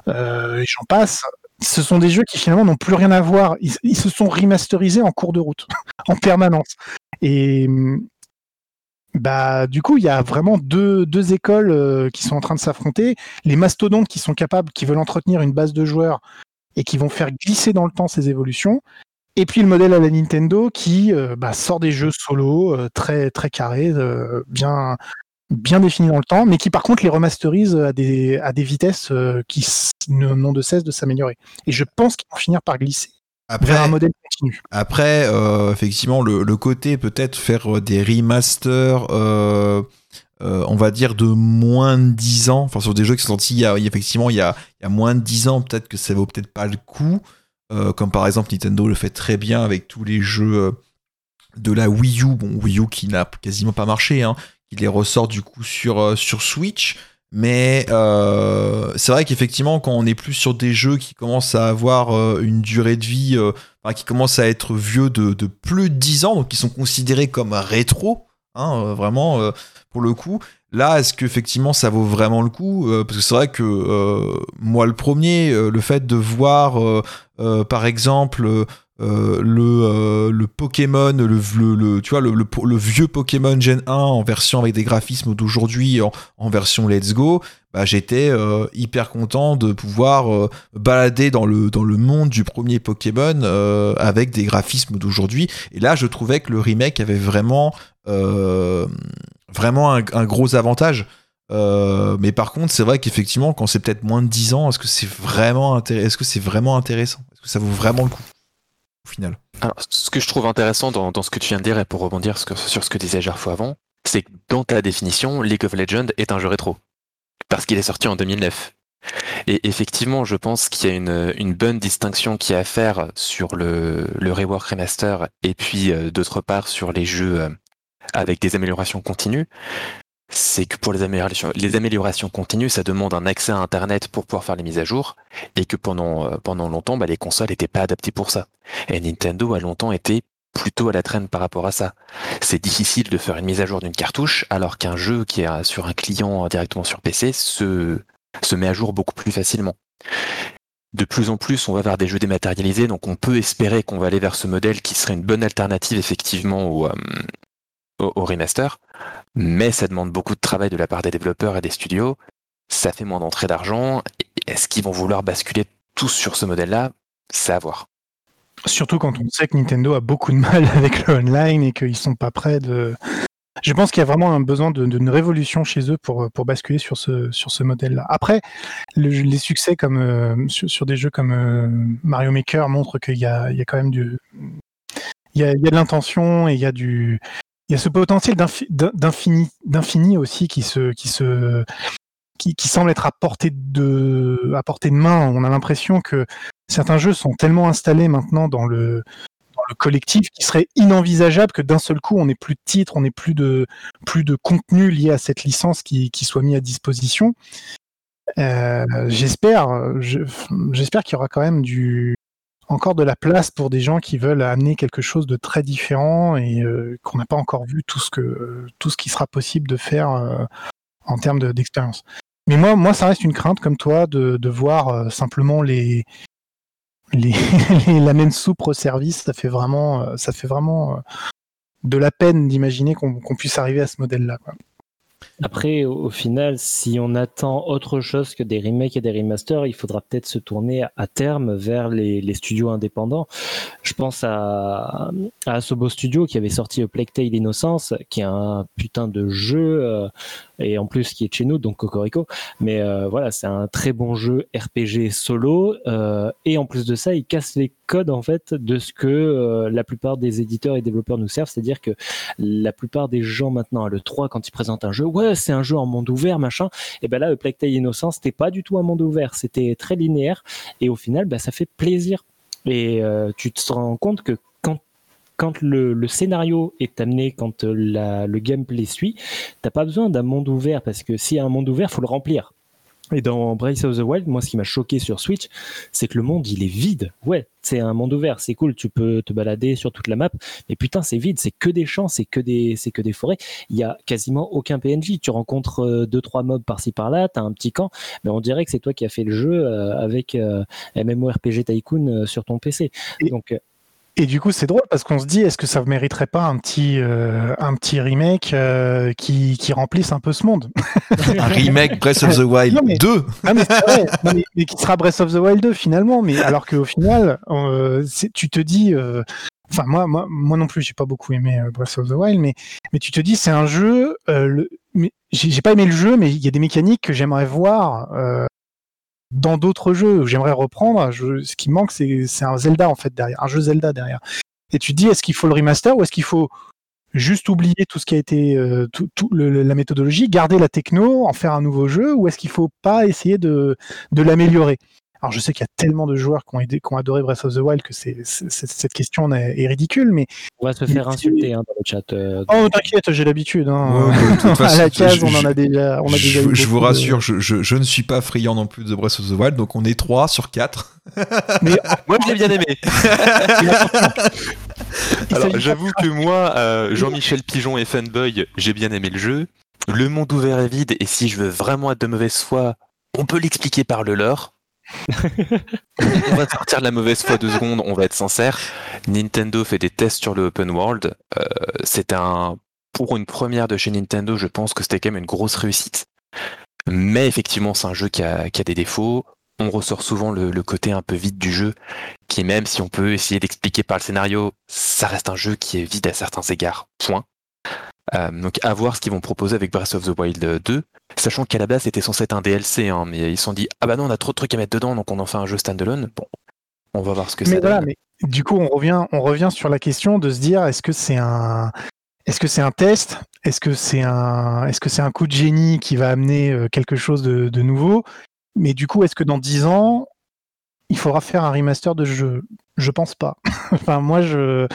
B: et j'en passe. Ce sont des jeux qui finalement n'ont plus rien à voir. Ils, ils, se sont remasterisés en cours de route, [laughs] en permanence. Et, bah, du coup, il y a vraiment deux, deux écoles euh, qui sont en train de s'affronter. Les mastodontes qui sont capables, qui veulent entretenir une base de joueurs et qui vont faire glisser dans le temps ces évolutions. Et puis le modèle à la Nintendo qui euh, bah, sort des jeux solo euh, très très carrés, bien bien définis dans le temps, mais qui par contre les remasterise à des à des vitesses qui n'ont de cesse de s'améliorer. Et je pense qu'ils vont finir par glisser après, un modèle continu.
A: Après, euh, effectivement, le, côté peut-être faire euh, des remasters, euh, on va dire de moins de 10 ans, enfin sur des jeux qui sont sortis il y a, effectivement il y a, il y a moins de 10 ans, peut-être que ça vaut peut-être pas le coup. Comme par exemple Nintendo le fait très bien avec tous les jeux de la Wii U, bon Wii U qui n'a quasiment pas marché, hein, qui les ressort du coup sur, sur Switch. Mais euh, c'est vrai qu'effectivement, quand on est plus sur des jeux qui commencent à avoir euh, une durée de vie, euh, qui commencent à être vieux de, plus de 10 ans, donc qui sont considérés comme rétro, hein, vraiment, pour le coup, là, est-ce qu'effectivement ça vaut vraiment le coup Parce que c'est vrai que moi, le premier, le fait de voir, par exemple, euh, le, euh, le Pokémon, le, le, tu vois, le, le, vieux Pokémon Gen 1 en version avec des graphismes d'aujourd'hui en, version Let's Go, bah, j'étais euh, hyper content de pouvoir balader dans le, dans le monde du premier Pokémon avec des graphismes d'aujourd'hui. Et là, je trouvais que le remake avait vraiment, vraiment un, gros avantage. mais par contre, c'est vrai qu'effectivement, quand c'est peut-être moins de 10 ans, est-ce que c'est vraiment, est-ce que c'est vraiment intéressant? Est-ce que ça vaut vraiment le coup final?
C: ce que je trouve intéressant dans, ce que tu viens de dire, et pour rebondir sur ce que disait Gerfo avant, c'est que dans ta définition, League of Legends est un jeu rétro. Parce qu'il est sorti en 2009. Et effectivement, je pense qu'il y a une, bonne distinction qui est à faire sur le, le rework remaster et puis euh, d'autre part sur les jeux euh, avec des améliorations continues c'est que pour les améliorations, les améliorations continues, ça demande un accès à Internet pour pouvoir faire les mises à jour, et que pendant, euh, pendant longtemps, bah, les consoles n'étaient pas adaptées pour ça. Et Nintendo a longtemps été plutôt à la traîne par rapport à ça. C'est difficile de faire une mise à jour d'une cartouche, alors qu'un jeu qui est sur un client directement sur PC se, se met à jour beaucoup plus facilement. De plus en plus, on va vers des jeux dématérialisés, donc on peut espérer qu'on va aller vers ce modèle qui serait une bonne alternative effectivement au, euh, au, remaster, mais ça demande beaucoup de travail de la part des développeurs et des studios. Ça fait moins d'entrée d'argent. Est-ce qu'ils vont vouloir basculer tous sur ce modèle-là? C'est à voir.
B: Surtout quand on sait que Nintendo a beaucoup de mal [laughs] avec le online et qu'ils sont pas prêts de. Je pense qu'il y a vraiment un besoin d'une révolution chez eux pour, pour basculer sur ce, sur ce modèle-là. Après, les succès comme, euh, sur, des jeux comme euh, Mario Maker montrent qu'il y a, y a quand même du. Il y a, il y a de l'intention et il y a du, il y a ce potentiel d'infini, d'infini aussi qui se, qui se, qui, semble être à portée de, à portée de main. On a l'impression que certains jeux sont tellement installés maintenant dans le, dans le collectif qu'il serait inenvisageable que d'un seul coup on n'ait plus de titres, on n'ait plus de, plus de contenu lié à cette licence qui, qui soit mis à disposition. Euh, j'espère, j'espère qu'il y aura quand même du, encore de la place pour des gens qui veulent amener quelque chose de très différent et euh, qu'on n'a pas encore vu tout ce que tout ce qui sera possible de faire euh, en termes d'expérience. mais moi, moi, ça reste une crainte comme toi de, voir euh, simplement les, [laughs] les, la même soupe au service. Ça fait vraiment de la peine d'imaginer qu'on puisse arriver à ce modèle-là.
D: Après, au, final, si on attend autre chose que des remakes et des remasters, il faudra peut-être se tourner à, terme vers les, les, studios indépendants. Je pense à, à Asobo Studio qui avait sorti Plague Tale Innocence, qui est un putain de jeu euh, et en plus qui est chez nous, donc Cocorico. Mais euh, voilà, c'est un très bon jeu RPG solo euh, et en plus de ça, il casse les codes en fait de ce que euh, la plupart des éditeurs et développeurs nous servent, c'est-à-dire que la plupart des gens maintenant à le 3 quand ils présentent un jeu, ouais, c'est un jeu en monde ouvert, machin. Et ben là, le Plague Tale Innocence, c'était pas du tout un monde ouvert, c'était très linéaire et au final, bah, ça fait plaisir. Et tu te rends compte que quand le, scénario est amené, quand euh, le gameplay suit, t'as pas besoin d'un monde ouvert parce que s'il y a un monde ouvert, faut le remplir. Et dans Brace of the Wild, moi, ce qui m'a choqué sur Switch, c'est que le monde, il est vide. Ouais, c'est un monde ouvert, c'est cool, tu peux te balader sur toute la map, mais putain, c'est vide, c'est que des champs, c'est que des, c'est que des forêts. Il y a quasiment aucun PNJ. Tu rencontres euh, deux, trois mobs par-ci par-là, t'as un petit camp, mais on dirait que c'est toi qui as fait le jeu euh, avec MMORPG Tycoon sur ton PC. Donc,
B: et du coup, c'est drôle parce qu'on se dit, est-ce que ça ne mériterait pas un petit, euh, un petit remake euh, qui, qui, remplisse un peu ce monde? [laughs]
A: Un remake Breath of the Wild 2
B: mais, qui sera Breath of the Wild 2 finalement. Mais alors qu'au final, euh, tu te dis, enfin moi, moi, moi non plus, j'ai pas beaucoup aimé Breath of the Wild, mais, mais tu te dis, c'est un jeu. Le, j'ai pas aimé le jeu, mais il y a des mécaniques que j'aimerais voir dans d'autres jeux. J'aimerais reprendre. ce qui manque, c'est un Zelda en fait derrière, un jeu Zelda derrière. Et tu te dis, est-ce qu'il faut le remaster ou est-ce qu'il faut juste oublier tout ce qui a été euh, la méthodologie, garder la techno, en faire un nouveau jeu, ou est-ce qu'il faut pas essayer de l'améliorer? Alors je sais qu'il y a tellement de joueurs qui ont, aidé, qui ont adoré Breath of the Wild que c'est, cette question est, ridicule, mais
D: on va se faire insulter hein, dans le chat. Euh,
B: oh t'inquiète, j'ai l'habitude. Hein. [laughs] à la case, on en a déjà. On a
A: je, déjà je vous rassure, je, je, ne suis pas friand non plus de Breath of the Wild, donc on est 3 sur 4 [laughs]
C: mais moi je l'ai bien aimé. [laughs] Alors j'avoue que moi, euh, Jean-Michel Pigeon et fanboy, j'ai bien aimé le jeu. Le monde ouvert est vide et si je veux vraiment être de mauvaise foi, on peut l'expliquer par le lore on va sortir de la mauvaise foi deux secondes, on va être sincère. Nintendo fait des tests sur le open world. Euh, c'est un pour une première de chez Nintendo, je pense que c'était quand même une grosse réussite. Mais effectivement, c'est un jeu qui a, des défauts. On ressort souvent le, le, côté un peu vide du jeu, qui même si on peut essayer d'expliquer par le scénario, ça reste un jeu qui est vide à certains égards. Point. Euh, donc à voir ce qu'ils vont proposer avec Breath of the Wild 2, sachant qu'à la base c'était censé être un DLC, hein, mais ils se sont dit ah bah non on a trop de trucs à mettre dedans donc on en fait un jeu standalone. Bon, on va voir ce que
B: mais
C: ça
B: voilà, Mais du coup on revient, on revient sur la question de se dire est-ce que c'est un est-ce que c'est un test? Est-ce que c'est un est-ce que c'est un coup de génie qui va amener euh, quelque chose de, de nouveau? Mais du coup est-ce que dans 10 ans il faudra faire un remaster de jeu? Je pense pas. [laughs] enfin, moi, je,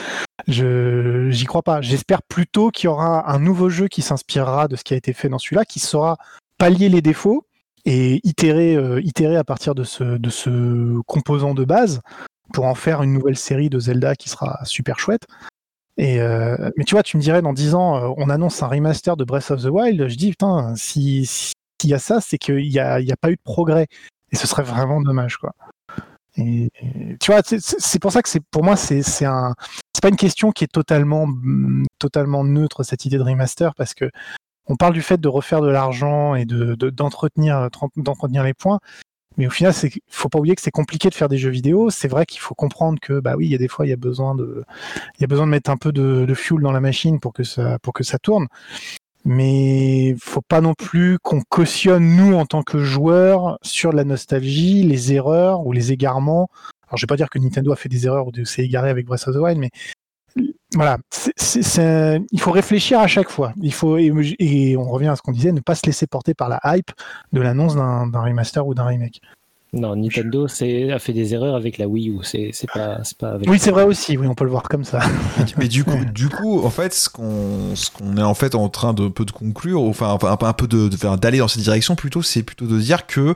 B: je, j'y crois pas. J'espère plutôt qu'il y aura un nouveau jeu qui s'inspirera de ce qui a été fait dans celui-là, qui saura pallier les défauts et itérer, euh, à partir de ce, de ce composant de base pour en faire une nouvelle série de Zelda qui sera super chouette. Et euh, mais tu vois, tu me dirais dans 10 ans, euh, on annonce un remaster de Breath of the Wild. Je dis, putain, s'il si, y a ça, c'est qu'il n'y a, y a pas eu de progrès. Et ce serait vraiment dommage, quoi. Et, tu vois, c'est pour ça que c'est pour moi c'est c'est un c'est pas une question qui est totalement mm, totalement neutre cette idée de remaster parce que on parle du fait de refaire de l'argent et de d'entretenir d'entretenir les points, mais au final c'est faut pas oublier que c'est compliqué de faire des jeux vidéo. C'est vrai qu'il faut comprendre que bah oui il y a des fois il y a besoin de il y a besoin de mettre un peu de, de fuel dans la machine pour que ça pour que ça tourne mais faut pas non plus qu'on cautionne nous en tant que joueurs sur la nostalgie, les erreurs ou les égarements. Alors je vais pas dire que Nintendo a fait des erreurs ou s'est égaré avec Breath of the Wild, mais voilà, il faut réfléchir à chaque fois. Il faut et on revient à ce qu'on disait, ne pas se laisser porter par la hype de l'annonce d'un remaster ou d'un remake.
D: Non, Nintendo a fait des erreurs avec la Wii U. C'est pas, pas
B: Oui, c'est vrai aussi. Oui, on peut le voir comme ça.
A: Mais du coup, [laughs] du coup, en fait, ce qu'on qu'on est en fait en train de peu de conclure, enfin un, un peu de d'aller dans cette direction plutôt, c'est plutôt de dire que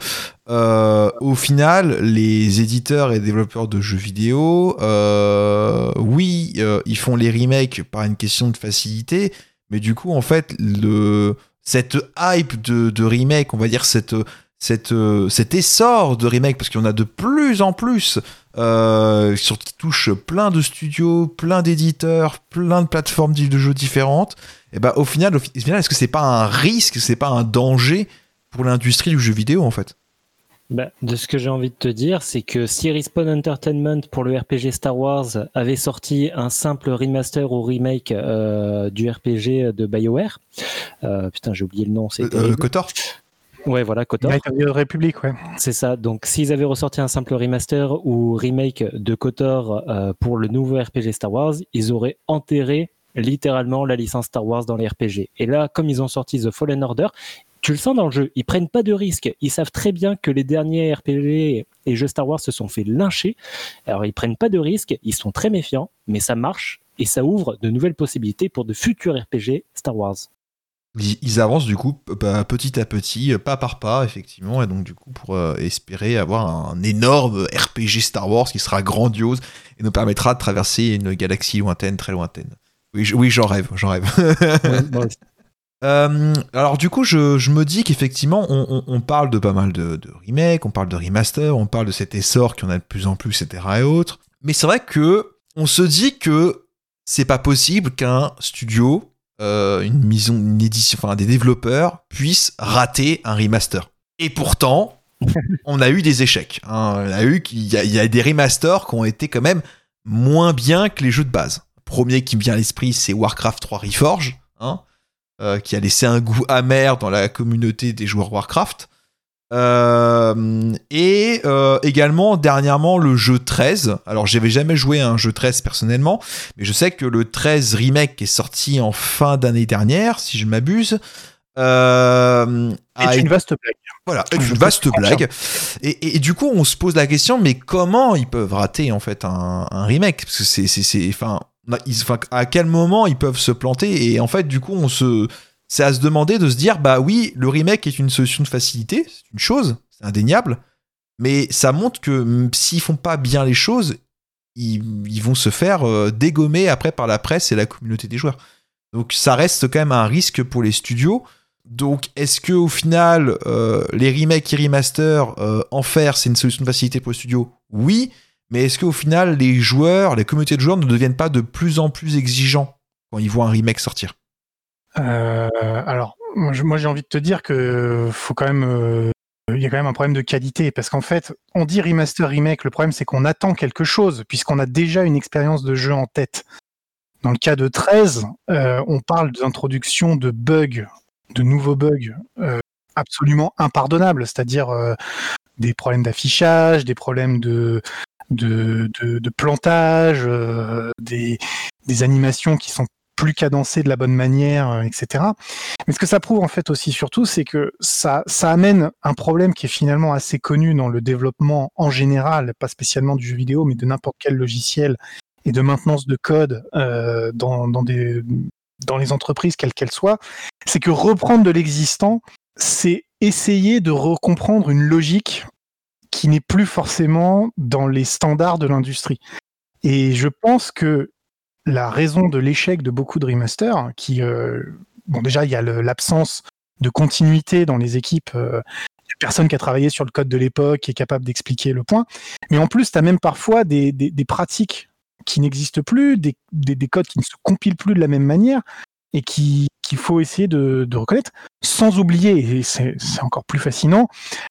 A: euh, au final, les éditeurs et développeurs de jeux vidéo, euh, oui, euh, ils font les remakes par une question de facilité, mais du coup, en fait, le cette hype de, de remake, on va dire cette, cette, cet essor de remake, parce qu'il y en a de plus en plus, euh, sur, qui touche plein de studios, plein d'éditeurs, plein de plateformes de jeux différentes, et ben au final, au final est-ce que c'est pas un risque, c'est pas un danger pour l'industrie du jeu vidéo en fait?
D: Bah, de ce que j'ai envie de te dire, c'est que si Respawn Entertainment pour le RPG Star Wars avait sorti un simple remaster ou remake euh, du RPG de BioWare, euh, putain j'ai oublié le nom, c'est
A: euh, Kotor?
D: Ouais, voilà, Kotor.
B: Ouais.
D: C'est ça. Donc, s'ils avaient ressorti un simple remaster ou remake de Kotor euh, pour le nouveau RPG Star Wars, ils auraient enterré littéralement la licence Star Wars dans les RPG. Et là, comme ils ont sorti The Fallen Order, tu le sens dans le jeu, ils prennent pas de risques. Ils savent très bien que les derniers RPG et jeux Star Wars se sont fait lyncher. Alors, ils prennent pas de risques, ils sont très méfiants, mais ça marche et ça ouvre de nouvelles possibilités pour de futurs RPG Star Wars
A: ils avancent du coup petit à petit, pas par pas, effectivement, et donc du coup pour euh, espérer avoir un énorme RPG Star Wars qui sera grandiose et nous permettra de traverser une galaxie lointaine, très lointaine. Oui, oui j'en rêve, j'en rêve. [laughs] Euh, alors du coup, je, me dis qu'effectivement, on, parle de pas mal de, de remakes, on parle de remaster, on parle de cet essor qui en a de plus en plus, etc. et autres. Mais c'est vrai que on se dit que c'est pas possible qu'un studio euh, une maison, une édition, enfin des développeurs puissent rater un remaster. Et pourtant, [laughs] on a eu des échecs. Hein. On a eu qu'il y, y, a des remasters qui ont été quand même moins bien que les jeux de base. premier qui me vient à l'esprit, c'est Warcraft 3 Reforge, hein, euh, qui a laissé un goût amer dans la communauté des joueurs Warcraft. Euh, et euh, également dernièrement le jeu 13. Alors j'avais jamais joué à un jeu 13 personnellement, mais je sais que le 13 remake est sorti en fin d'année dernière, si je ne m'abuse.
B: Euh, est une vaste blague.
A: Voilà, une vaste blague. Et, et, du coup, on se pose la question, mais comment ils peuvent rater en fait un, un remake? Parce que c'est, c'est, enfin, à quel moment ils peuvent se planter? Et en fait, du coup, on se, c'est à se demander de se dire bah oui, le remake est une solution de facilité, c'est une chose, c'est indéniable, mais ça montre que s'ils font pas bien les choses, ils, vont se faire euh, dégommer après par la presse et la communauté des joueurs. Donc ça reste quand même un risque pour les studios. Donc est-ce que au final euh, les remakes et remasters euh, en faire c'est une solution de facilité pour les studios Oui, mais est-ce qu'au final les joueurs, les communautés de joueurs ne deviennent pas de plus en plus exigeants quand ils voient un remake sortir?
B: Euh, alors, moi j'ai envie de te dire que même euh, il y a quand même un problème de qualité parce qu'en fait, on dit remaster remake, le problème c'est qu'on attend quelque chose puisqu'on a déjà une expérience de jeu en tête. Dans le cas de 13, euh, on parle d'introduction de bugs, de nouveaux bugs absolument impardonnables, c'est-à-dire des problèmes d'affichage, des problèmes de plantage, des animations qui sont plus cadencé de la bonne manière, euh, etc. Mais ce que ça prouve en fait aussi surtout, c'est que ça, ça amène un problème qui est finalement assez connu dans le développement en général, pas spécialement du jeu vidéo, mais de n'importe quel logiciel et de maintenance de code euh, dans, dans, dans les entreprises, quelles qu'elles soient, c'est que reprendre de l'existant, c'est essayer de recomprendre une logique qui n'est plus forcément dans les standards de l'industrie. Et je pense que la raison de l'échec de beaucoup de remasters, qui, euh, bon, déjà, il y a l'absence de continuité dans les équipes. Euh, personne qui a travaillé sur le code de l'époque qui est capable d'expliquer le point. Mais en plus, tu as même parfois des, pratiques qui n'existent plus, des, codes qui ne se compilent plus de la même manière et qu'il faut essayer de, reconnaître, sans oublier, et c'est encore plus fascinant,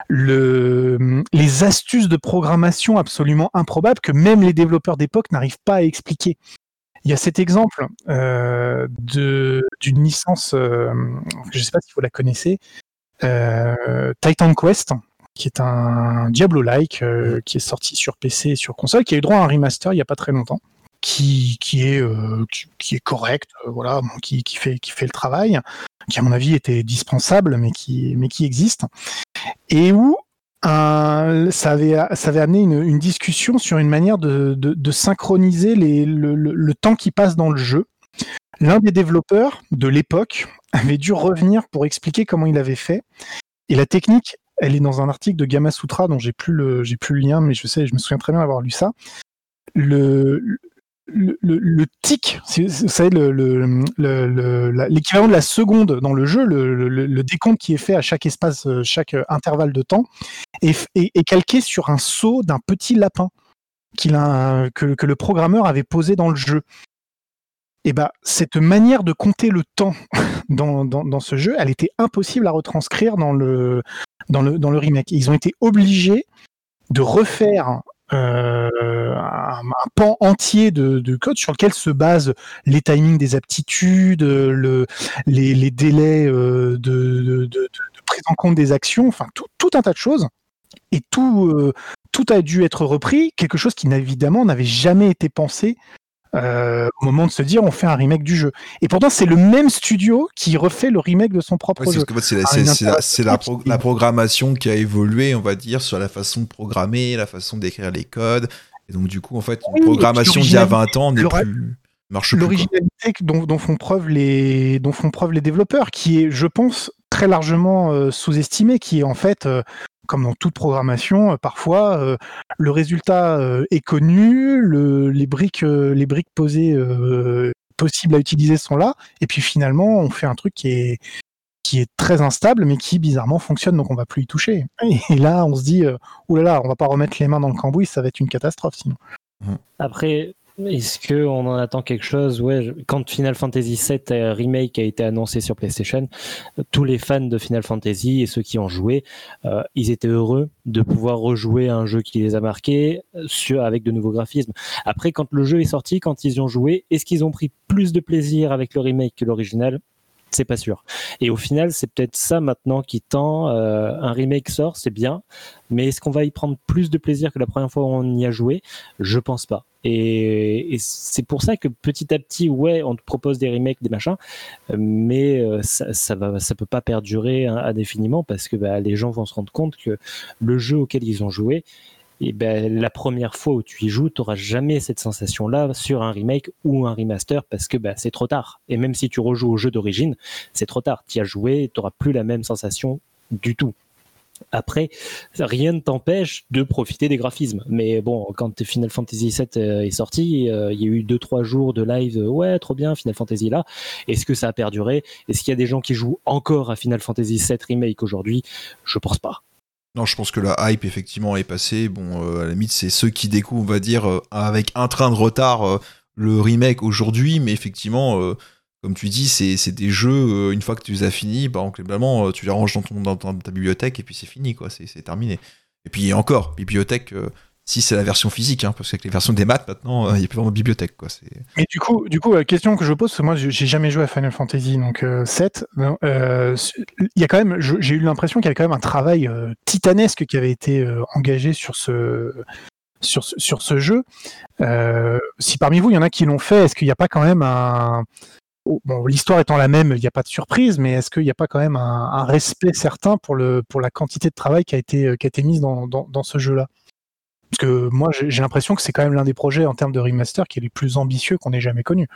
B: le, les astuces de programmation absolument improbables que même les développeurs d'époque n'arrivent pas à expliquer. Il y a cet exemple euh, d'une licence, euh, je ne sais pas si vous la connaissez, euh, Titan Quest, qui est un Diablo-like qui est sorti sur PC et sur console, qui a eu droit à un remaster il n'y a pas très longtemps. Qui, qui, est, qui, est correct, voilà, qui, qui, fait, qui fait le travail, qui à mon avis était dispensable, mais qui, mais qui existe, et où ça, avait, ça avait amené une, discussion sur une manière de, synchroniser le, temps qui passe dans le jeu. L'un des développeurs de l'époque avait dû revenir pour expliquer comment il avait fait. Et la technique, elle est dans un article de Gamma Sutra dont j'ai plus plus le lien, mais je sais, je me souviens très bien avoir lu ça. Le, le, tic, savez, l'équivalent de la seconde dans le jeu, le, décompte qui est fait à chaque espace, euh, chaque intervalle de temps, est, calqué sur un saut d'un petit lapin que, le programmeur avait posé dans le jeu. Et bah, cette manière de compter le temps [laughs] dans, ce jeu, elle était impossible à retranscrire dans le remake. Ils ont été obligés de refaire euh, un, pan entier de, code sur lequel se basent les timings des aptitudes, le, les, délais euh, de, prise en compte des actions, enfin tout, tout un tas de choses. Et tout, euh, tout a dû être repris, quelque chose qui évidemment n'avait jamais été pensé euh, au moment de se dire on fait un remake du jeu. Et pourtant, c'est le même studio qui refait le remake de son propre jeu.
A: C'est la, la, programmation qui a évolué, on va dire, sur la façon de programmer, la façon d'écrire les codes. Et donc, du coup, en fait, une programmation d'il y a 20 ans n'est plus.
B: L'originalité dont, dont, font preuve les, dont font preuve les développeurs, qui est, je pense, très largement euh, sous-estimé, qui est en fait, euh, comme dans toute programmation, euh, parfois euh, le résultat euh, est connu, les briques, posées possibles à utiliser sont là, et puis finalement on fait un truc qui est très instable, mais qui bizarrement fonctionne, donc on va plus y toucher. [laughs] Et là, on se dit, oulala, on va pas remettre les mains dans le cambouis, ça va être une catastrophe sinon.
D: Après, est-ce qu'on en attend quelque chose? Ouais, quand Final Fantasy VII euh, Remake a été annoncé sur PlayStation, tous les fans de Final Fantasy et ceux qui ont joué, euh, ils étaient heureux de pouvoir rejouer un jeu qui les a marqués avec de nouveaux graphismes. Après, quand le jeu est sorti, quand ils ont joué, est-ce qu'ils ont pris plus de plaisir avec le remake que l'original? C'est pas sûr. Et au final, c'est peut-être ça maintenant qui tend. Euh, un remake sort, c'est bien, mais est-ce qu'on va y prendre plus de plaisir que la première fois où on y a joué? Je pense pas. Et, c'est pour ça que petit à petit, ouais, on te propose des remakes, des machins, mais euh, ça, ça va, ça peut pas perdurer indéfiniment parce que bah, les gens vont se rendre compte que le jeu auquel ils ont joué, et ben la première fois où tu y joues, tu n'auras jamais cette sensation-là sur un remake ou un remaster parce que ben, c'est trop tard. Et même si tu rejoues au jeu d'origine, c'est trop tard. Tu as joué, tu n'auras plus la même sensation du tout. Après, rien ne t'empêche de profiter des graphismes. Mais bon, quand Final Fantasy VII euh, est sorti, euh, il y a eu 2-3 jours de live. Euh, ouais, trop bien, Final Fantasy là. Est-ce que ça a perduré? Est-ce qu'il y a des gens qui jouent encore à Final Fantasy VII Remake aujourd'hui? Je pense pas.
A: Non, je pense que la hype effectivement est passée. Bon, euh, à la limite, c'est ceux qui découvrent, on va dire, euh, avec un train de retard euh, le remake aujourd'hui, mais effectivement, comme tu dis, c'est des jeux, une fois que tu les as finis, bah, globalement, tu les ranges dans, ton, dans ta bibliothèque et puis c'est fini, quoi, c'est terminé. Et puis encore, bibliothèque, si c'est la version physique, hein, parce qu'avec les versions des maths maintenant, euh, il n'y a plus vraiment de bibliothèque. Quoi.
B: Et du coup, du coup, la question que je pose, parce que moi, j'ai jamais joué à Final Fantasy donc 7. Euh, euh, il y a quand même, j'ai eu l'impression qu'il y avait quand même un travail titanesque qui avait été engagé sur ce sur, sur ce jeu. si parmi vous, il y en a qui l'ont fait, est-ce qu'il n'y a pas quand même un oh, Bon, l'histoire étant la même, il n'y a pas de surprise, mais est-ce qu'il n'y a pas quand même un, respect certain pour, le, pour la quantité de travail qui a été, qui a été mise dans, dans ce jeu-là? Parce que moi, j'ai l'impression que c'est quand même l'un des projets en termes de remaster qui est le plus ambitieux qu'on ait jamais connu.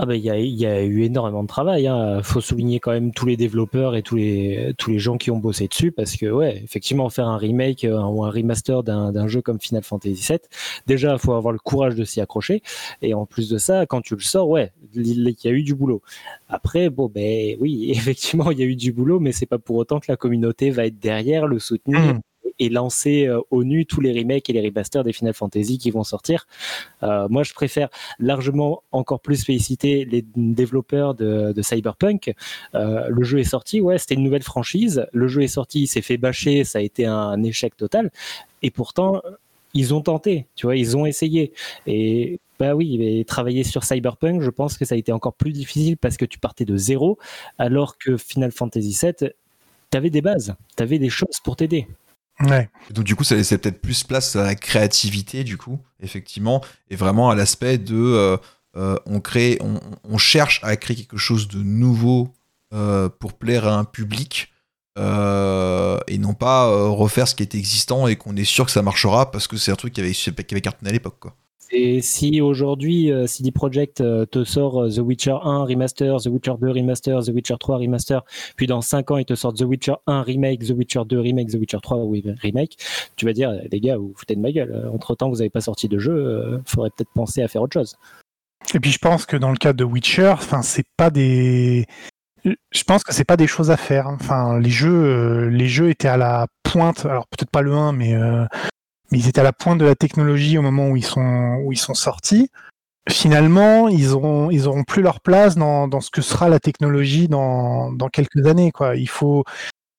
D: Ah bah il y a, y a, eu énormément de travail. Il hein. faut souligner quand même tous les développeurs et tous les tous les gens qui ont bossé dessus parce que ouais, effectivement faire un remake euh, ou un remaster d'un jeu comme Final Fantasy VII, déjà il faut avoir le courage de s'y accrocher et en plus de ça, quand tu le sors, ouais, il y a eu du boulot. Après bon ben oui, [laughs] effectivement il y a eu du boulot, mais c'est pas pour autant que la communauté va être derrière le soutenir. Mmh et lancer euh, au nu tous les remakes et les remasters des Final Fantasy qui vont sortir. Euh, moi, je préfère largement encore plus féliciter les développeurs de, Cyberpunk. Euh, le jeu est sorti, ouais, c'était une nouvelle franchise. Le jeu est sorti, il s'est fait bâcher, ça a été un échec total. Et pourtant, ils ont tenté, tu vois, ils ont essayé. Et bah oui, travailler sur Cyberpunk, je pense que ça a été encore plus difficile parce que tu partais de zéro, alors que Final Fantasy VII, tu avais des bases, tu avais des choses pour t'aider.
A: Donc du coup, ça laissait peut-être plus place à la créativité, du coup, effectivement, et vraiment à l'aspect de euh, euh, on crée, on, cherche à créer quelque chose de nouveau euh, pour plaire à un public. et non pas refaire ce qui était existant et qu'on est sûr que ça marchera parce que c'est un truc qui avait, qui avait cartonné à l'époque. quoi.
D: Et si aujourd'hui euh, CD Projekt euh, te sort euh, The Witcher 1 remaster, The Witcher 2 remaster, The Witcher 3 remaster, puis dans 5 ans ils te sortent The Witcher 1 remake, The Witcher 2 remake, The Witcher 3 remake, tu vas dire les gars vous, foutez de ma gueule. Entre temps vous n'avez pas sorti de jeu, faudrait peut-être penser à faire autre chose.
B: Et puis je pense que dans le cas de Witcher, enfin c'est pas des je pense que c'est pas des choses à faire. Enfin, les jeux, les jeux étaient à la pointe. Alors peut-être pas le 1, mais mais ils étaient à la pointe de la technologie au moment où ils sont, où ils sont sortis. Finalement, ils auront, ils auront plus leur place dans, dans ce que sera la technologie dans, dans quelques années. Quoi. Il faut,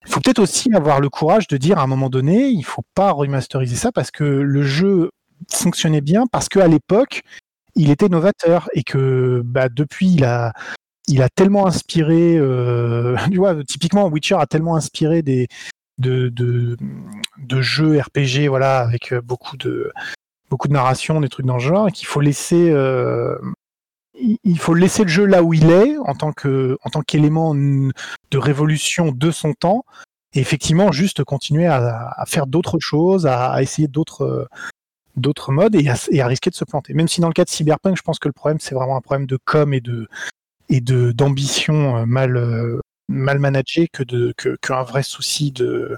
B: il faut peut-être aussi avoir le courage de dire à un moment donné, il faut pas remasteriser ça parce que le jeu fonctionnait bien, parce qu'à l'époque, il était novateur et que bah, depuis, il a, il a tellement inspiré, euh, [laughs] tu vois, typiquement Witcher a tellement inspiré des, de, de, jeux RPG, voilà, avec euh, beaucoup de beaucoup de narration, des trucs dans le genre, et qu'il faut laisser euh, il faut laisser le jeu là où il est en tant que en qu'élément de révolution de son temps, et effectivement juste continuer à, faire d'autres choses, à, essayer d'autres d'autres modes et à, risquer de se planter. Même si dans le cas de Cyberpunk, je pense que le problème c'est vraiment un problème de com et de et de d'ambition euh, mal mal managé que de qu'un vrai souci de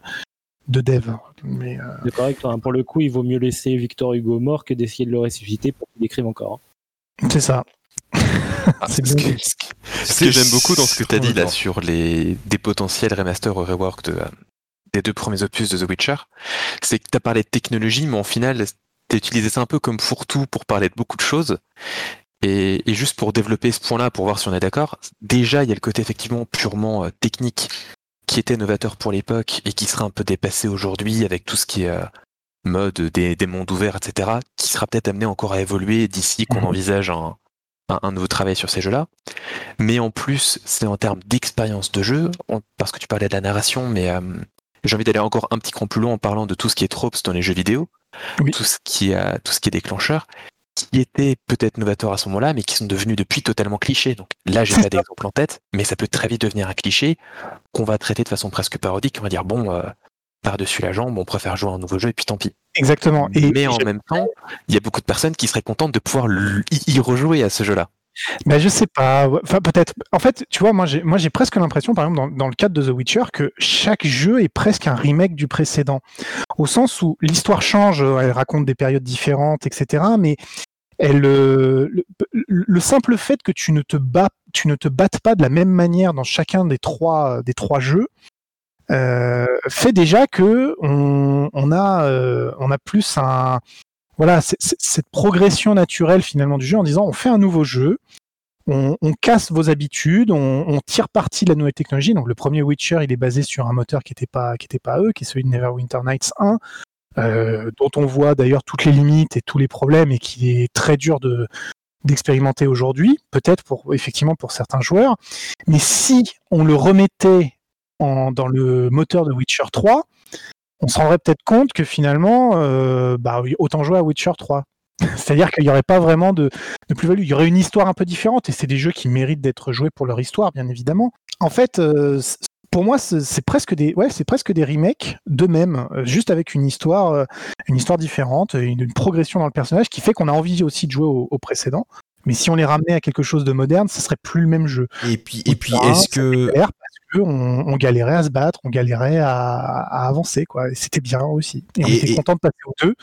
B: de dev. Mais euh...
D: C'est correct. Hein. Pour le coup, il vaut mieux laisser Victor Hugo mort que d'essayer de le ressusciter pour qu'il écrive encore.
B: Hein. C'est ça.
C: Ah, [laughs] ce que, j'aime beaucoup dans ce que tu as dit là sur les des potentiels remaster ou rework de, euh, des deux premiers opus de The Witcher, c'est que tu as parlé de technologie, mais en final, tu as utilisé ça un peu comme fourre-tout pour parler de beaucoup de choses. Et, juste pour développer ce point-là, pour voir si on est d'accord, déjà il y a le côté effectivement purement euh, technique qui était novateur pour l'époque et qui sera un peu dépassé aujourd'hui avec tout ce qui est euh, mode des, mondes ouverts, etc., qui sera peut-être amené encore à évoluer d'ici qu'on mhm. envisage un, un, nouveau travail sur ces jeux-là. Mais en plus, c'est en termes d'expérience de jeu, parce que tu parlais de la narration, mais euh, j'ai envie d'aller encore un petit cran plus loin en parlant de tout ce qui est tropes dans les jeux vidéo, tout ce qui a, tout ce qui est déclencheur qui étaient peut-être novateurs à ce moment-là, mais qui sont devenus depuis totalement clichés. Donc là, j'ai pas [laughs] d'exemple en tête, mais ça peut très vite devenir un cliché qu'on va traiter de façon presque parodique. On va dire bon, euh, par-dessus la jambe, on préfère jouer à un nouveau jeu et puis tant pis.
B: Exactement.
C: mais en même temps, il y a beaucoup de personnes qui seraient contentes de pouvoir y rejouer à ce jeu-là.
B: Ben je sais pas. Enfin, peut-être. En fait, tu vois, moi, j'ai, presque l'impression, par exemple, dans, le cadre de The Witcher, que chaque jeu est presque un remake du précédent. Au sens où l'histoire change, elle raconte des périodes différentes, etc. Mais elle, euh, le, simple fait que tu ne te bats, tu ne te battes pas de la même manière dans chacun des trois, des trois jeux, euh, fait déjà que on a, euh, on a plus un, voilà, cette progression naturelle finalement du jeu en disant on fait un nouveau jeu, on, casse vos habitudes, on, tire parti de la nouvelle technologie. Donc le premier Witcher, il est basé sur un moteur qui n'était pas, pas eux, qui est celui de Neverwinter Nights 1. Euh, dont on voit d'ailleurs toutes les limites et tous les problèmes et qui est très dur de d'expérimenter aujourd'hui, peut-être pour effectivement pour certains joueurs. Mais si on le remettait dans le moteur de Witcher 3, on se rendrait peut-être compte que finalement, euh, bah, autant jouer à Witcher 3. [laughs] C'est-à-dire qu'il n'y aurait pas vraiment de, de plus-value. Il y aurait une histoire un peu différente et c'est des jeux qui méritent d'être joués pour leur histoire, bien évidemment. En fait, euh, pour moi, c'est presque des, ouais, c'est presque des remakes d'eux-mêmes, euh, juste avec une histoire, euh, une histoire différente, une, progression dans le personnage qui fait qu'on a envie aussi de jouer au, précédent. Mais si on les ramenait à quelque chose de moderne, ce serait plus le même jeu.
A: Et puis, et puis, est-ce que
B: que on, galérait à se battre, on galérait à, avancer, quoi. C'était bien aussi. Et, on était content de passer au 2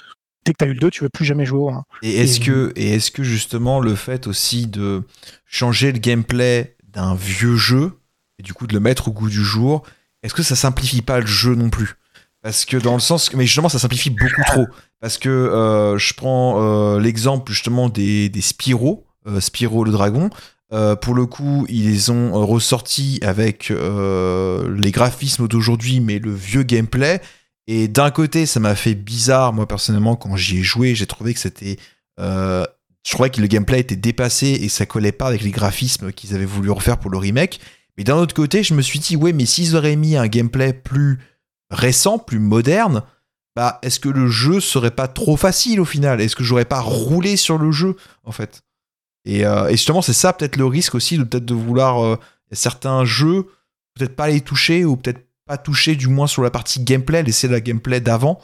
B: dès que tu as eu le 2, tu veux plus jamais jouer au 1.
A: Et est-ce que, et est-ce que justement le fait aussi de changer le gameplay d'un vieux jeu, et du coup de le mettre au goût du jour, est-ce que ça simplifie pas le jeu non plus? Parce que dans le sens, mais justement ça simplifie beaucoup trop. Parce que euh, je prends euh, l'exemple justement des, des Spyro, euh, Spyro le dragon. Pour le coup, ils ont ressorti avec les graphismes d'aujourd'hui, mais le vieux gameplay. Et d'un côté, ça m'a fait bizarre, moi personnellement, quand j'y ai joué, j'ai trouvé que c'était je trouvais que le gameplay était dépassé et ça collait pas avec les graphismes qu'ils avaient voulu refaire pour le remake. Mais d'un autre côté, je me suis dit, ouais, mais s'ils auraient mis un gameplay plus récent, plus moderne, bah, est-ce que le jeu serait pas trop facile au final? Est-ce que j'aurais pas roulé sur le jeu, en fait? Et, euh, justement, c'est ça peut-être le risque aussi de peut-être de vouloir euh, certains jeux, peut-être pas les toucher ou peut-être pas toucher du moins sur la partie gameplay, laisser la gameplay d'avant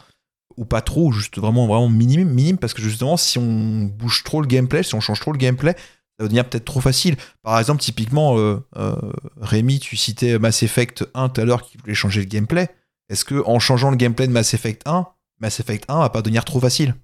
A: ou pas trop, juste vraiment vraiment minime, minime parce que justement si on bouge trop le gameplay, si on change trop le gameplay, ça va devenir peut-être trop facile. Par exemple, typiquement, euh, Rémi, tu citais Mass Effect 1 tout à l'heure qui voulait changer le gameplay. Est-ce que en changeant le gameplay de Mass Effect 1, Mass Effect 1 va pas devenir trop facile?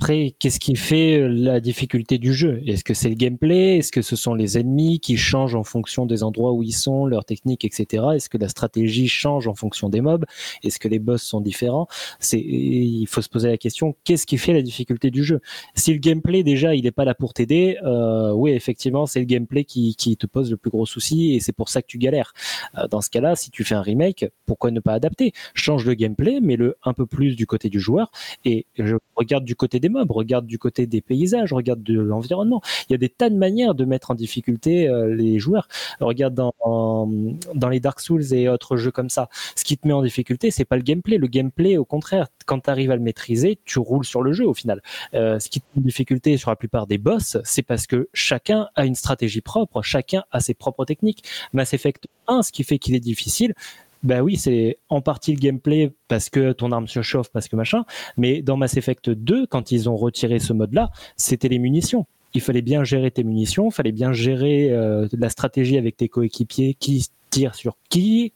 D: Après, qu'est-ce qui fait euh, la difficulté du jeu? Est-ce que c'est le gameplay? Est-ce que ce sont les ennemis qui changent en fonction des endroits où ils sont, leur technique, etc. Est-ce que la stratégie change en fonction des mobs? Est-ce que les boss sont différents? C'est, il faut se poser la question qu'est-ce qui fait la difficulté du jeu? Si le gameplay déjà, il n'est pas là pour t'aider, euh, oui, effectivement, c'est le gameplay qui, qui, te pose le plus gros souci et c'est pour ça que tu galères. Euh, dans ce cas-là, si tu fais un remake, pourquoi ne pas adapter? Change le gameplay, mets-le un peu plus du côté du joueur et je regarde du côté des mobs, regarde du côté des paysages, regarde de l'environnement. Il y a des tas de manières de mettre en difficulté euh, les joueurs. Regarde dans, dans les Dark Souls et autres jeux comme ça. Ce qui te met en difficulté, c'est pas le gameplay. Le gameplay, au contraire, quand tu arrives à le maîtriser, tu roules sur le jeu au final. Euh, ce qui te met en difficulté sur la plupart des boss, c'est parce que chacun a une stratégie propre, chacun a ses propres techniques. Mass Effect 1, ce qui fait qu'il est difficile, ben oui, c'est en partie le gameplay parce que ton arme se chauffe, parce que machin. Mais dans Mass Effect 2, quand ils ont retiré ce mode-là, c'était les munitions. Il fallait bien gérer tes munitions, il fallait bien gérer euh, la stratégie avec tes coéquipiers, qui tire sur qui,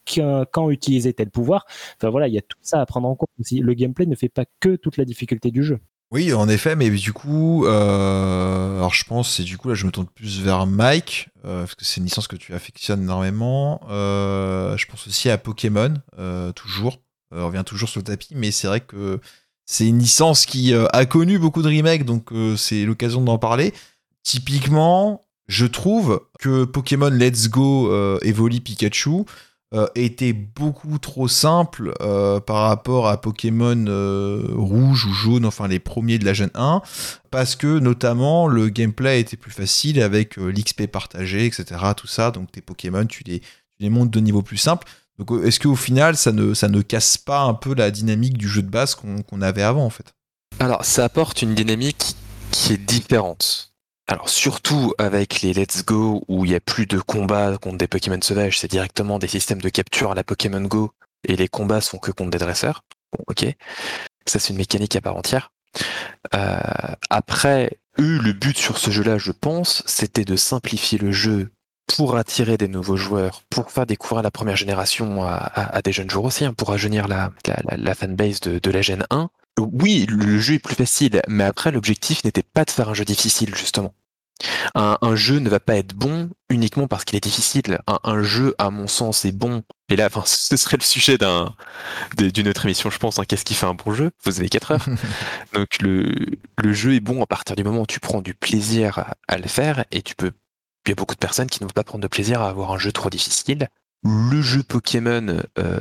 D: quand utiliser tel pouvoir. Enfin voilà, il y a tout ça à prendre en compte aussi. Le gameplay ne fait pas que toute la difficulté du jeu.
A: Oui, en effet, mais du coup, euh, alors je pense, c'est du coup là, je me tourne plus vers Mike, euh, parce que c'est une licence que tu affectionnes énormément. Euh, je pense aussi à Pokémon, toujours. on revient toujours sur le tapis, mais c'est vrai que c'est une licence qui a connu beaucoup de remakes, donc c'est l'occasion d'en parler. Typiquement, je trouve que Pokémon Let's Go Evoli Pikachu euh, était beaucoup trop simple euh, par rapport à Pokémon euh, rouge ou jaune, enfin les premiers de la Gen 1, parce que notamment le gameplay était plus facile avec l'XP partagé, etc. Tout ça, donc tes Pokémon, tu les, tu montes de niveau plus simple. Donc est-ce qu'au final, ça ne, ça ne casse pas un peu la dynamique du jeu de base qu'on avait avant en fait?
C: Alors ça apporte une dynamique qui est différente. Alors surtout avec les Let's Go où il n'y a plus de combats contre des Pokémon sauvages, c'est directement des systèmes de capture à la Pokémon Go et les combats sont que contre des dresseurs. Bon, ok, ça c'est une mécanique à part entière. Euh, après, eux, le but sur ce jeu-là, je pense, c'était de simplifier le jeu pour attirer des nouveaux joueurs, pour faire découvrir la première génération à, des jeunes joueurs aussi, hein, pour rajeunir la, la, fanbase de, de la Gen 1. Oui, le jeu est plus facile, mais après l'objectif n'était pas de faire un jeu difficile justement. Un, jeu ne va pas être bon uniquement parce qu'il est difficile. Un, jeu, à mon sens, est bon. Et là, enfin, [laughs] ce serait le sujet d'un, d'une autre émission, je pense. Hein. Qu'est-ce qui fait un bon jeu? Vous avez 4 heures. [laughs] Donc le, le jeu est bon à partir du moment où tu prends du plaisir à, le faire et tu peux. Il y a beaucoup de personnes qui ne vont pas prendre de plaisir à avoir un jeu trop difficile. Le jeu Pokémon euh,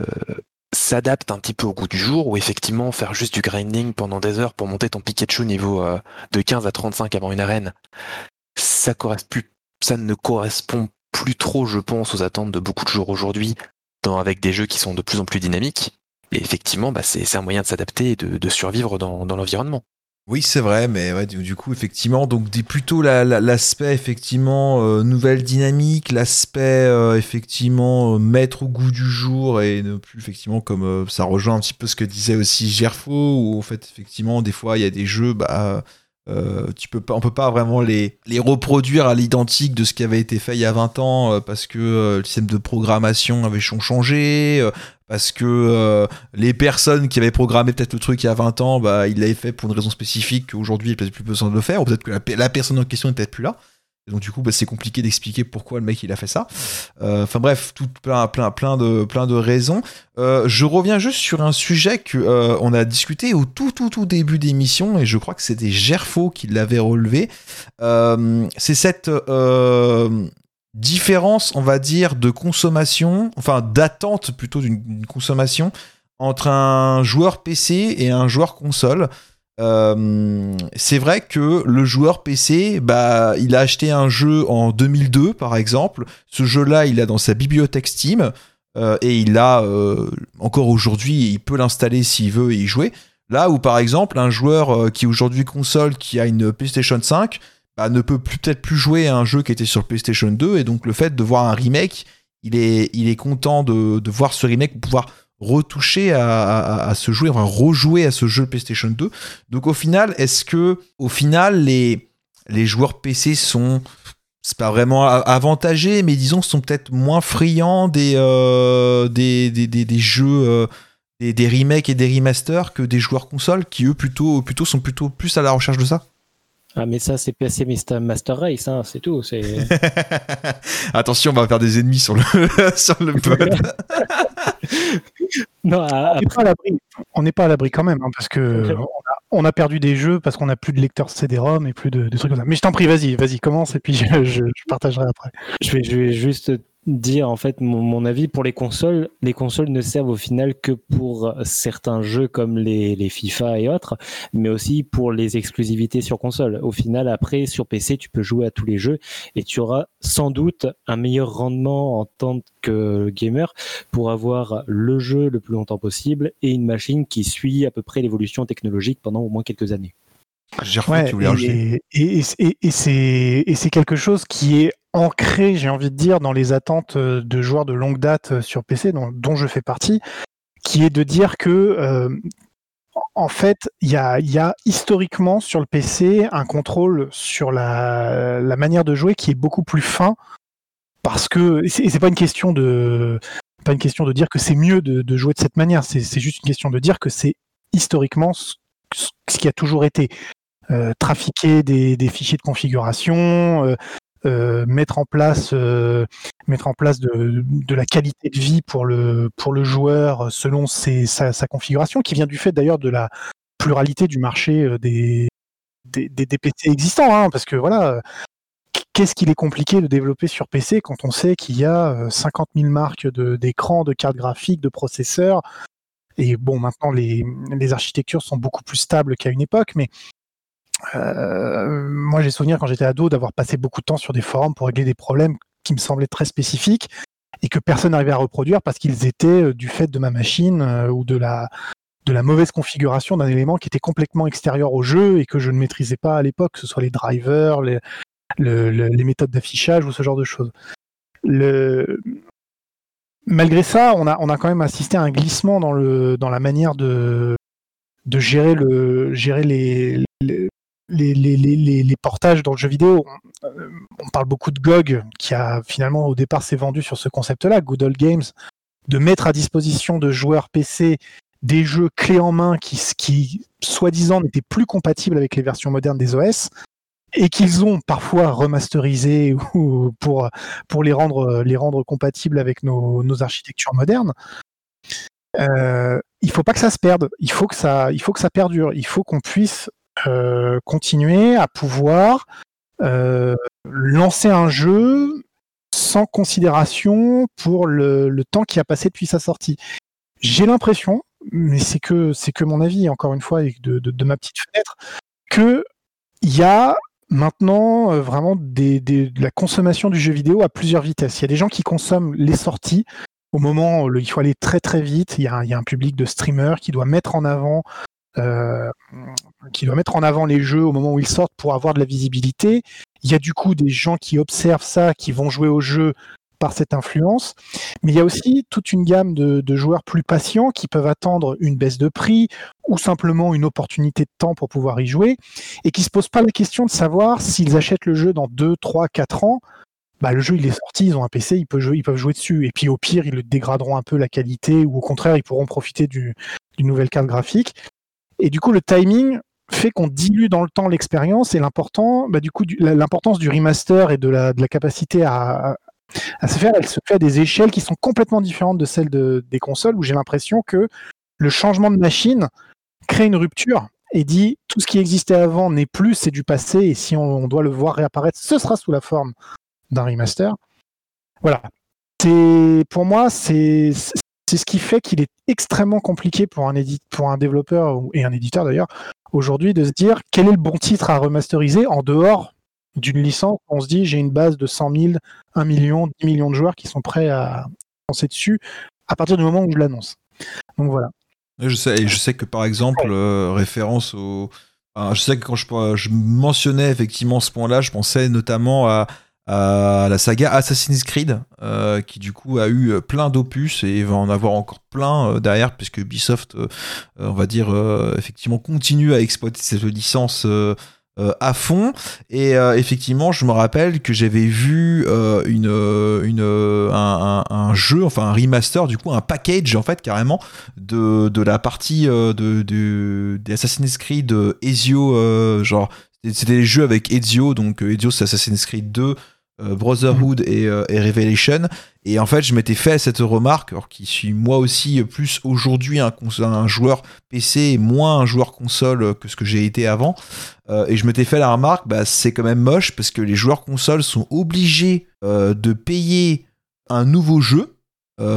C: s'adapte un petit peu au goût du jour, où effectivement faire juste du grinding pendant des heures pour monter ton Pikachu niveau euh, de 15 à 35 avant une arène, ça, ça ne correspond plus trop, je pense, aux attentes de beaucoup de joueurs aujourd'hui, avec des jeux qui sont de plus en plus dynamiques. Et effectivement, bah, c'est un moyen de s'adapter et de, survivre dans, l'environnement.
A: Oui, c'est vrai, mais ouais, du, coup, effectivement, donc plutôt l'aspect effectivement euh, nouvelle dynamique, l'aspect euh, effectivement euh, mettre au goût du jour et ne plus effectivement comme ça rejoint un petit peu ce que disait aussi Gerfo, où en fait effectivement des fois il y a des jeux bah euh, tu peux pas, on peut pas vraiment les, les reproduire à l'identique de ce qui avait été fait il y a 20 ans euh, parce que euh, le système de programmation avait changé, parce que les personnes qui avaient programmé peut-être le truc il y a 20 ans, bah, ils l'avaient fait pour une raison spécifique qu'aujourd'hui peut-être plus besoin de le faire, ou peut-être que la, personne en question n'est peut-être plus là donc du coup, bah, c'est compliqué d'expliquer pourquoi le mec il a fait ça. Euh, enfin bref, tout plein, plein, plein de, plein de raisons. Euh, je reviens juste sur un sujet que euh, on a discuté au tout, tout, tout début d'émission et je crois que c'était Gerfo qui l'avait relevé. c'est cette différence, on va dire, de consommation, enfin d'attente plutôt d'une consommation entre un joueur PC et un joueur console. Euh, c'est vrai que le joueur PC, bah, il a acheté un jeu en 2002 par exemple. Ce jeu-là, il a dans sa bibliothèque Steam euh, et il a euh, encore aujourd'hui, il peut l'installer s'il veut et y jouer. Là où par exemple un joueur qui aujourd'hui console, qui a une PlayStation 5, bah, ne peut peut-être plus jouer à un jeu qui était sur PlayStation 2 et donc le fait de voir un remake, il est, content de, voir ce remake pouvoir retoucher à, ce jeu, rejouer à ce jeu PlayStation 2. Donc au final, est-ce que au final les, joueurs PC sont c'est pas vraiment avantagés, mais disons sont peut-être moins friands des, euh, jeux, euh, des, remakes et des remasters que des joueurs consoles qui eux plutôt sont plutôt plus à la recherche de ça?
D: Ah mais ça c'est PC Master Race, hein, c'est tout. [laughs]
A: Attention, on va faire des ennemis sur le [laughs] sur le
B: non, on n'est pas à l'abri quand même, hein, parce que on, a, perdu des jeux parce qu'on n'a plus de lecteur CD-ROM et plus de, trucs comme ça. Mais je t'en prie, vas-y, vas-y, commence et puis je, je, partagerai après.
D: Je vais, je vais juste dire en fait mon, avis pour les consoles. Les consoles ne servent au final que pour certains jeux comme les, les, FIFA et autres, mais aussi pour les exclusivités sur console. Au final, après sur PC, tu peux jouer à tous les jeux et tu auras sans doute un meilleur rendement en tant que gamer pour avoir le jeu le plus longtemps possible et une machine qui suit à peu près l'évolution technologique pendant au moins quelques années.
B: et, et, et c'est quelque chose qui est ancré, j'ai envie de dire, dans les attentes euh, de joueurs de longue date euh, sur PC, dont, je fais partie, qui est de dire que, euh, en fait, il y a, historiquement sur le PC un contrôle sur la, manière de jouer qui est beaucoup plus fin, parce que c'est pas une question de pas une question de dire que c'est mieux de, jouer de cette manière, c'est juste une question de dire que c'est historiquement ce, qui a toujours été. trafiquer des, fichiers de configuration, euh, mettre en place, euh, mettre en place de, de, la qualité de vie pour le, pour le joueur selon ses, sa, sa, configuration, qui vient du fait d'ailleurs de la pluralité du marché euh, des, des, des, PC existants. Hein, parce que voilà, qu'est-ce qu'il est compliqué de développer sur PC quand on sait qu'il y a 50 000 marques d'écrans, de, cartes graphiques, de processeurs? Et bon, maintenant, les, les architectures sont beaucoup plus stables qu'à une époque, mais euh, moi, j'ai souvenir quand j'étais ado d'avoir passé beaucoup de temps sur des forums pour régler des problèmes qui me semblaient très spécifiques et que personne n'arrivait à reproduire parce qu'ils étaient euh, du fait de ma machine euh, ou de la, de la mauvaise configuration d'un élément qui était complètement extérieur au jeu et que je ne maîtrisais pas à l'époque, que ce soit les drivers, les, les méthodes d'affichage ou ce genre de choses. Malgré ça, on a, on a quand même assisté à un glissement dans, le, dans la manière de, de gérer, le, gérer les, les, portages dans le jeu vidéo, on, parle beaucoup de GOG, qui a finalement au départ s'est vendu sur ce concept-là, Good Old Games, de mettre à disposition de joueurs PC des jeux clés en main qui, soi-disant, n'étaient plus compatibles avec les versions modernes des OS, et qu'ils ont parfois remasterisé [laughs] ou pour, les, rendre, les rendre compatibles avec nos, architectures modernes. Euh, il faut pas que ça se perde. Il faut que ça perdure. Il faut qu'on puisse euh, continuer à pouvoir euh, lancer un jeu sans considération pour le, temps qui a passé depuis sa sortie. J'ai l'impression, mais c'est que c'est que mon avis, encore une fois, de, de, ma petite fenêtre, que il y a maintenant euh, vraiment de la consommation du jeu vidéo à plusieurs vitesses. Il y a des gens qui consomment les sorties au moment où il faut aller très très vite. Il y a, un public de streamers qui doit mettre en avant qui doit mettre en avant les jeux au moment où ils sortent pour avoir de la visibilité. Il y a du coup des gens qui observent ça, qui vont jouer au jeu par cette influence. Mais il y a aussi toute une gamme de, de, joueurs plus patients qui peuvent attendre une baisse de prix ou simplement une opportunité de temps pour pouvoir y jouer et qui se posent pas la question de savoir s'ils achètent le jeu dans 2, 3, 4 ans. Bah, le jeu il est sorti, ils ont un PC, ils peuvent, jouer, ils peuvent jouer dessus. Et puis au pire, ils le dégraderont un peu la qualité ou au contraire, ils pourront profiter d'une nouvelle carte graphique. Et du coup, le timing fait qu'on dilue dans le temps l'expérience et l'important, bah, du coup, l'importance du remaster et de la, capacité à, se faire, elle se fait à des échelles qui sont complètement différentes de celles des consoles où j'ai l'impression que le changement de machine crée une rupture et dit tout ce qui existait avant n'est plus, c'est du passé et si on, doit le voir réapparaître, ce sera sous la forme d'un remaster. Voilà. Pour moi, c'est c'est ce qui fait qu'il est extrêmement compliqué pour un, pour un développeur et un éditeur d'ailleurs aujourd'hui de se dire quel est le bon titre à remasteriser en dehors d'une licence. On se dit j'ai une base de 100 000, 1 million, 10 millions de joueurs qui sont prêts à penser dessus à partir du moment où je l'annonce. Donc voilà.
A: Je sais, je sais que par exemple, euh, référence au. je sais que quand je, je, mentionnais effectivement ce point-là, je pensais notamment à, la saga Assassin's Creed, euh, qui du coup a eu plein d'opus et va en avoir encore plein derrière, puisque Ubisoft, on va dire, effectivement, continue à exploiter cette licence euh, à fond. Et euh, effectivement, je me rappelle que j'avais vu euh, une, une, un, jeu, enfin un remaster, du coup, un package en fait carrément de, de la partie de, de, des Creed Ezio, genre c'était les jeux avec Ezio, donc Ezio c'est Assassin's Creed 2, euh, Brotherhood euh, et, Revelation. Et en fait, je m'étais fait cette remarque, alors qui suis moi aussi plus aujourd'hui un, un, joueur PC et moins un joueur console que ce que j'ai été avant. Euh, et je m'étais fait la remarque, bah, c'est quand même moche parce que les joueurs console sont obligés de payer un nouveau jeu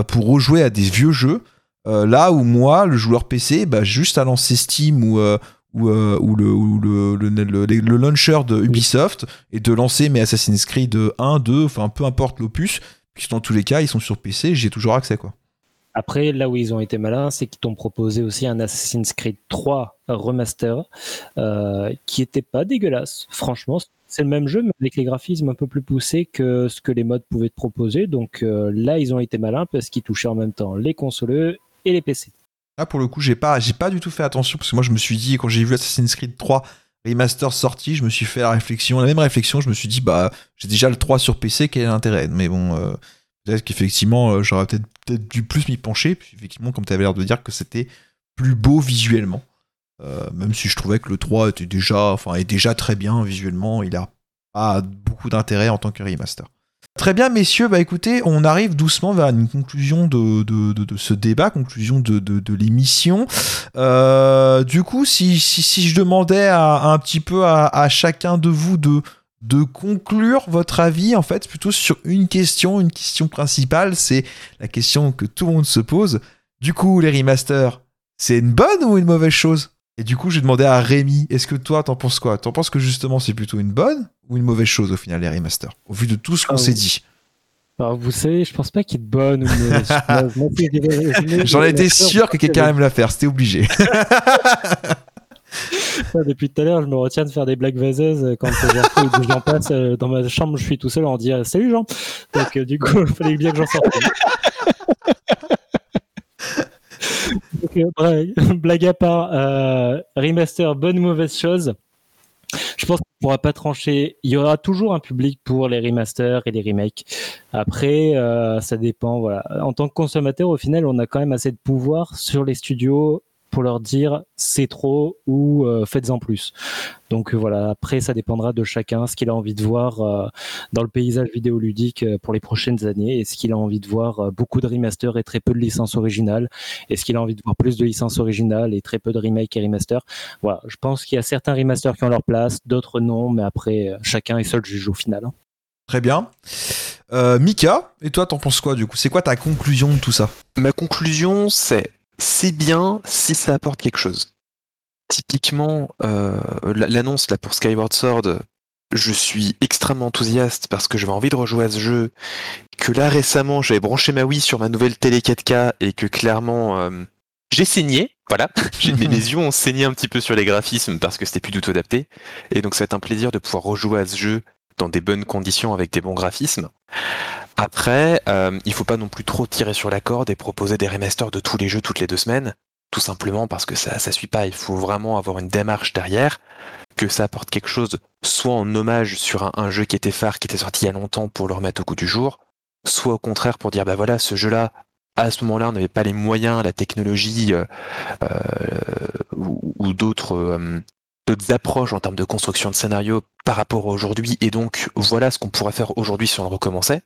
A: pour rejouer à des vieux jeux. là où moi, le joueur PC, bah, juste à lancer Steam ou, ou, euh, le, le, le, le, launcher de Ubisoft et de lancer mes Assassin's Creed 1, 2, enfin peu importe l'opus, puisque dans tous les cas ils sont sur PC, j'ai toujours accès quoi.
D: Après, là où ils ont été malins, c'est qu'ils t'ont proposé aussi un Assassin's Creed 3 remaster euh, qui était pas dégueulasse. Franchement, c'est le même jeu, mais avec les graphismes un peu plus poussés que ce que les modes pouvaient te proposer. Donc euh, là, ils ont été malins parce qu'ils touchaient en même temps les consoleux et les PC.
A: Là, pour le coup, j'ai pas, pas du tout fait attention parce que moi, je me suis dit, quand j'ai vu Assassin's Creed 3 Remaster sorti, je me suis fait la réflexion, la même réflexion, je me suis dit, bah, j'ai déjà le 3 sur PC, quel est l'intérêt? Mais bon, euh, peut-être qu'effectivement, euh, j'aurais peut-être, peut-être dû plus m'y pencher. Puis effectivement, comme tu avais l'air de dire que c'était plus beau visuellement. Euh, même si je trouvais que le 3 était déjà, enfin, est déjà très bien visuellement, il a pas beaucoup d'intérêt en tant que remaster. Très bien, messieurs, bah écoutez, on arrive doucement vers une conclusion de, de, ce débat, conclusion de, l'émission. Euh, du coup, si, si, je demandais à, un petit peu à, chacun de vous de, de conclure votre avis, en fait, plutôt sur une question, une question principale, c'est la question que tout le monde se pose. Du coup, les remasters, c'est une bonne ou une mauvaise chose? Et du coup, j'ai demandé à Rémi, est-ce que toi, t'en penses quoi? T'en penses que justement, c'est plutôt une bonne ou une mauvaise chose au final, les remasters? Au vu de tout ce qu'on ah, s'est dit.
D: Alors, vous savez, je pense pas qu'il est bonne ou mauvaise [laughs]
A: J'en étais sûr que quelqu'un allait me la faire, c'était obligé. [laughs]
D: Depuis tout à l'heure, je me retiens de faire des blagues vaseuses quand j'en passe euh, dans ma chambre, je suis tout seul en dire Salut Jean Donc, euh, du coup, [laughs] il fallait bien que j'en sorte. [laughs] blague à part, euh, remaster, bonne ou mauvaise chose. Je pense qu'on ne pourra pas trancher. Il y aura toujours un public pour les remasters et les remakes. Après, euh, ça dépend. Voilà. En tant que consommateur, au final, on a quand même assez de pouvoir sur les studios pour leur dire c'est trop ou euh, faites-en plus. Donc euh, voilà, après ça dépendra de chacun, ce qu'il a envie de voir euh, dans le paysage vidéoludique pour les prochaines années. Est-ce qu'il a envie de voir beaucoup de remasters et très peu de licences originales? Est-ce qu'il a envie de voir plus de licences originales et très peu de remakes et remasters? Voilà, je pense qu'il y a certains remasters qui ont leur place, d'autres non, mais après chacun est seul juge au final.
A: Très bien. Mika, et toi, t'en penses quoi du coup? C'est quoi ta conclusion de tout ça?
C: Ma conclusion, c'est c'est bien si ça apporte quelque chose. Typiquement, euh, l'annonce là pour Skyward Sword, je suis extrêmement enthousiaste parce que j'avais envie de rejouer à ce jeu. Que là récemment, j'avais branché ma Wii sur ma nouvelle télé 4K et que clairement, euh, j'ai saigné. Voilà, [laughs] mes, mes yeux ont saigné un petit peu sur les graphismes parce que c'était plus du tout adapté. Et donc, ça va être un plaisir de pouvoir rejouer à ce jeu dans des bonnes conditions avec des bons graphismes. Après, euh, il faut pas non plus trop tirer sur la corde et proposer des remasters de tous les jeux toutes les deux semaines, tout simplement parce que ça ça suit pas. Il faut vraiment avoir une démarche derrière, que ça apporte quelque chose, soit en hommage sur un, jeu qui était phare, qui était sorti il y a longtemps pour le remettre au goût du jour, soit au contraire pour dire bah voilà ce jeu-là à ce moment-là, on n'avait pas les moyens, la technologie euh, euh, ou, d'autres euh, d'autres approches en termes de construction de scénario par rapport à aujourd'hui, et donc voilà ce qu'on pourrait faire aujourd'hui si on recommençait.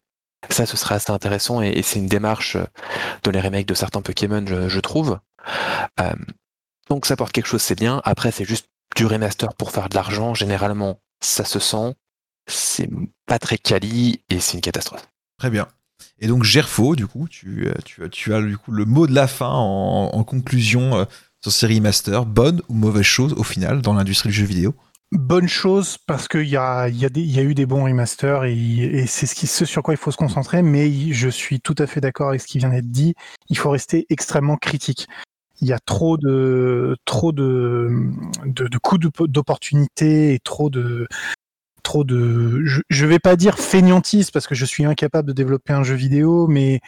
C: Ça, ce serait assez intéressant et, c'est une démarche euh, dans les remakes de certains Pokémon, je, trouve. Euh, donc ça porte quelque chose, c'est bien. Après, c'est juste du remaster pour faire de l'argent. Généralement, ça se sent. C'est pas très quali et c'est une catastrophe.
A: Très bien. Et donc Gerfo, du coup, tu, tu, as le mot de la fin en, conclusion euh, sur ces remasters. Bonne ou mauvaise chose au final dans l'industrie du jeu vidéo?
B: Bonne chose parce qu'il y a, y, y a eu des bons remasters et, c'est ce, sur quoi il faut se concentrer, mais je suis tout à fait d'accord avec ce qui vient d'être dit. Il faut rester extrêmement critique. Il y a trop de, trop de, coups d'opportunité et trop de, trop de, je, je vais pas dire fainéantise parce que je suis incapable de développer un jeu vidéo, mais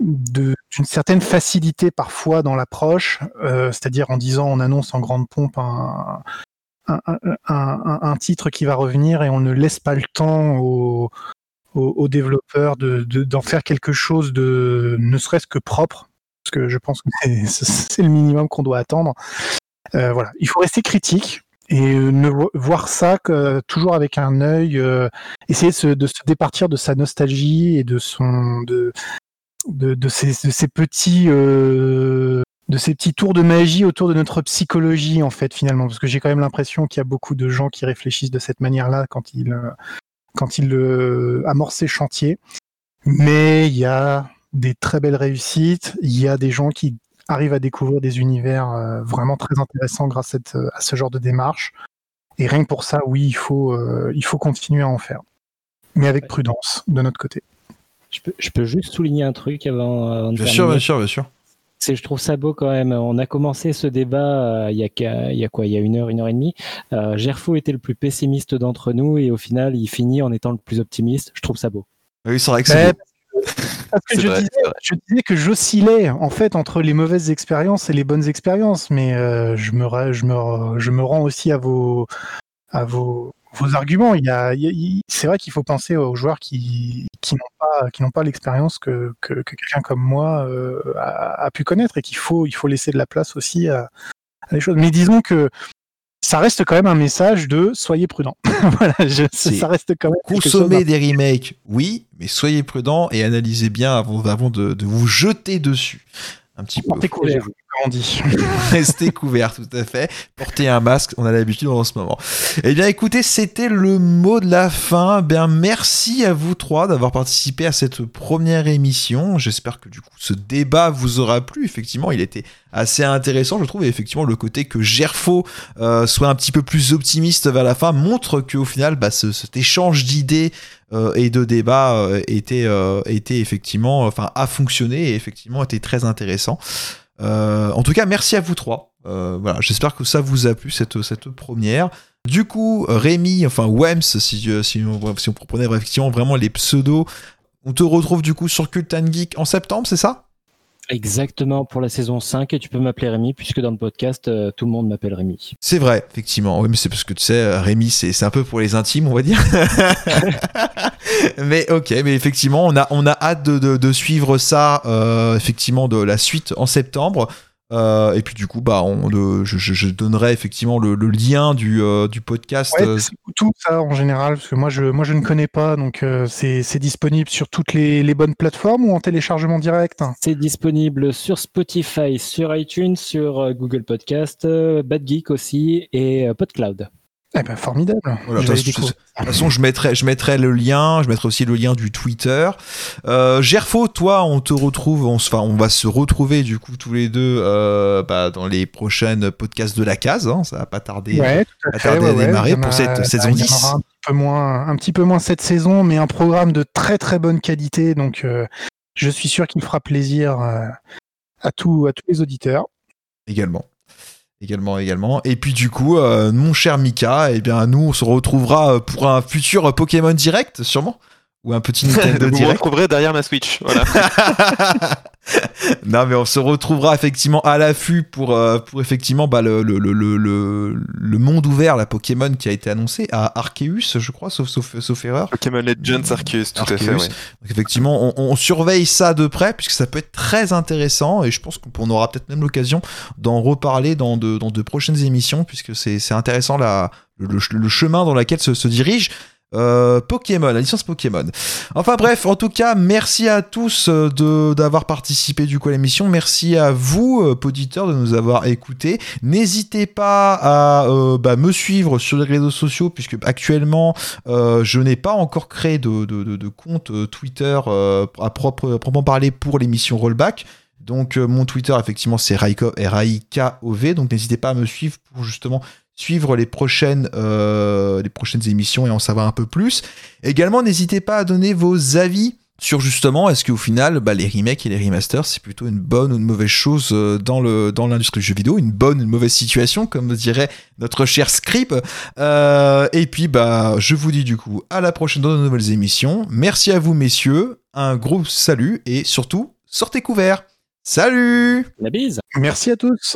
B: d'une certaine facilité parfois dans l'approche, euh, c'est-à-dire en disant on annonce en grande pompe un, un, titre qui va revenir et on ne laisse pas le temps aux, développeurs de- de- d'en faire quelque chose de ne serait-ce que propre, parce que je pense que c'est- le minimum qu'on doit attendre. Euh, voilà, il faut rester critique et euh, ne vo- voir ça que, toujours avec un œil, euh, essayer de se, départir de sa nostalgie et de son de de, ces petits de ces petits tours de magie autour de notre psychologie en fait finalement. Parce que j'ai quand même l'impression qu'il y a beaucoup de gens qui réfléchissent de cette manière-là quand ils euh, quand ils euh, amorcent ces chantiers. Mais il y a des très belles réussites. Il y a des gens qui arrivent à découvrir des univers euh, vraiment très intéressants grâce à, cette- à ce genre de démarche. Et rien que pour ça oui il faut euh, il faut continuer à en faire. Mais avec prudence de notre côté.
D: Je peux, je peux juste souligner un truc avant, avant de
A: Bien sûr, bien sûr, bien sûr.
D: C'est, je trouve ça beau quand même. On a commencé ce débat euh, il y a, qu'à- il y a quoi Il y a une heure, une heure et demie. Euh, Gerfo était le plus pessimiste d'entre nous et au final, il finit en étant le plus optimiste. Je trouve ça beau.
A: Oui, c'est vrai que c'est
B: Parce que
C: C'est
B: je,
C: vrai,
B: disais, je que j'oscillais en fait entre les mauvaises expériences et les bonnes expériences, mais euh, je, me, ra- je, me, je me rends aussi à vos, à vos, vos arguments. Il y a, c'est vrai qu'il faut penser aux joueurs qui, qui n'ont pas, qui n'ont pas l'expérience que, que, que quelqu'un comme moi euh, a, a pu connaître et qu'il faut, il faut laisser de la place aussi à, à des choses. Mais disons que ça reste quand même un message de soyez prudents. [laughs] voilà, je- ça reste quand même quelque chose
A: Consommer des remakes, oui, mais soyez prudents et analysez bien avant, avant de, de vous jeter dessus. Un petit peu.
B: Couvert, on dit. [laughs]
A: Restez couvert, tout à fait. Portez un masque, on a l'habitude en ce moment. Eh bien, écoutez, c'était le mot de la fin. Bien, merci à vous trois d'avoir participé à cette première émission. J'espère que du coup, ce débat vous aura plu. Effectivement, il était assez intéressant, je trouve. Et effectivement, le côté que Gerfo euh, soit un petit peu plus optimiste vers la fin montre qu'au final, bah, ce- cet échange d'idées euh, et de débats euh, était, était effectivement, enfin, a fonctionné et effectivement était très intéressant. Euh, en tout cas, merci à vous trois. Euh, voilà, j'espère que ça vous a plu cette, cette première. Du coup, Rémi, enfin Wems, si, euh, si, on, si on comprenait effectivement vraiment les pseudos, on te retrouve du coup sur Cult and Geek en septembre, c'est ça?
D: Exactement pour la saison 5 et tu peux m'appeler Rémi puisque dans le podcast, euh, tout le monde m'appelle Rémi.
A: C'est vrai, effectivement. Oui, mais c'est parce que tu sais, Rémi, c'est c'est un peu pour les intimes, on va dire. [laughs] mais ok, mais effectivement, on a, on a hâte de, de- de suivre ça, euh, effectivement, de la suite en septembre. Euh, et puis du coup, bah, on, le- je, donnerai effectivement le, le lien du, euh, du podcast.
B: Ouais,
A: euh,
B: c'est tout ça en général, parce que moi je, moi je ne connais pas, donc euh, c'est c'est disponible sur toutes les, les bonnes plateformes ou en téléchargement direct?
D: C'est disponible sur Spotify, sur iTunes, sur Google Podcast, Bad Geek aussi et PodCloud.
B: Eh ben formidable.
A: Voilà, de toute façon, je mettrai, je mettrai le lien, je mettrai aussi le lien du Twitter. Euh, Gerfo, toi, on te retrouve, on, se- enfin, on va se retrouver du coup tous les deux euh, bah, dans les prochaines podcasts de la case. hein, ça va pas tarder.
B: Ouais, tout à
A: à
B: fait.
A: tarder
B: ouais,
A: à
B: ouais.
A: démarrer pour
B: a-
A: cette saison
B: y en
A: 10.
B: aura Un petit, peu moins, un petit peu moins cette saison, mais un programme de très très bonne qualité, donc euh, je suis sûr qu'il fera plaisir euh, à, tout, à tous les auditeurs.
A: Également. Également, également. Et puis du coup, euh, mon cher Mika, eh bien, nous, on se retrouvera euh, pour un futur Pokémon Direct, sûrement. Ou un petit Nintendo [laughs]
C: Vous
A: Direct.
C: retrouverez derrière ma Switch. Voilà. [laughs]
A: non, mais on se retrouvera effectivement à l'affût pour, euh, pour effectivement bah, le, le, le, le, monde ouvert, la Pokémon qui a été annoncé à Arceus, je crois, sauf, sauf, sauf erreur.
C: Pokémon Legends Arceus, tout à fait.
A: Arceus.
C: ouais.
A: Donc effectivement, on, on surveille ça de près puisque ça peut être très intéressant et je pense qu'on aura peut-être même l'occasion d'en reparler dans de, dans de prochaines émissions puisque c'est c'est intéressant la, le chemin dans lequel se, se dirige. Euh, Pokémon, la licence Pokémon. Enfin bref, en tout cas, merci à tous euh, d'avoir participé du coup à l'émission. Merci à vous, euh, auditeurs, de nous avoir écoutés. N'hésitez pas à bah, me suivre sur les réseaux sociaux puisque actuellement je n'ai pas encore créé de, de, compte Twitter à, propre, à proprement parler pour l'émission Rollback. Donc mon Twitter effectivement c'est Raiko, R-A-I-K-O-V. Donc n'hésitez pas à me suivre pour justement suivre les prochaines, euh, les prochaines émissions et en savoir un peu plus. Également n'hésitez pas à donner vos avis sur justement est-ce qu'au final bah, les remakes et les remasters c'est plutôt une bonne ou une mauvaise chose euh, dans le dans l'industrie du jeu vidéo? Une bonne ou une mauvaise situation comme dirait notre cher script euh, et puis bah je vous dis du coup à la prochaine dans de nouvelles émissions. Merci à vous messieurs. Un gros salut et surtout sortez couverts. Salut!
D: La bise!
B: Merci à tous.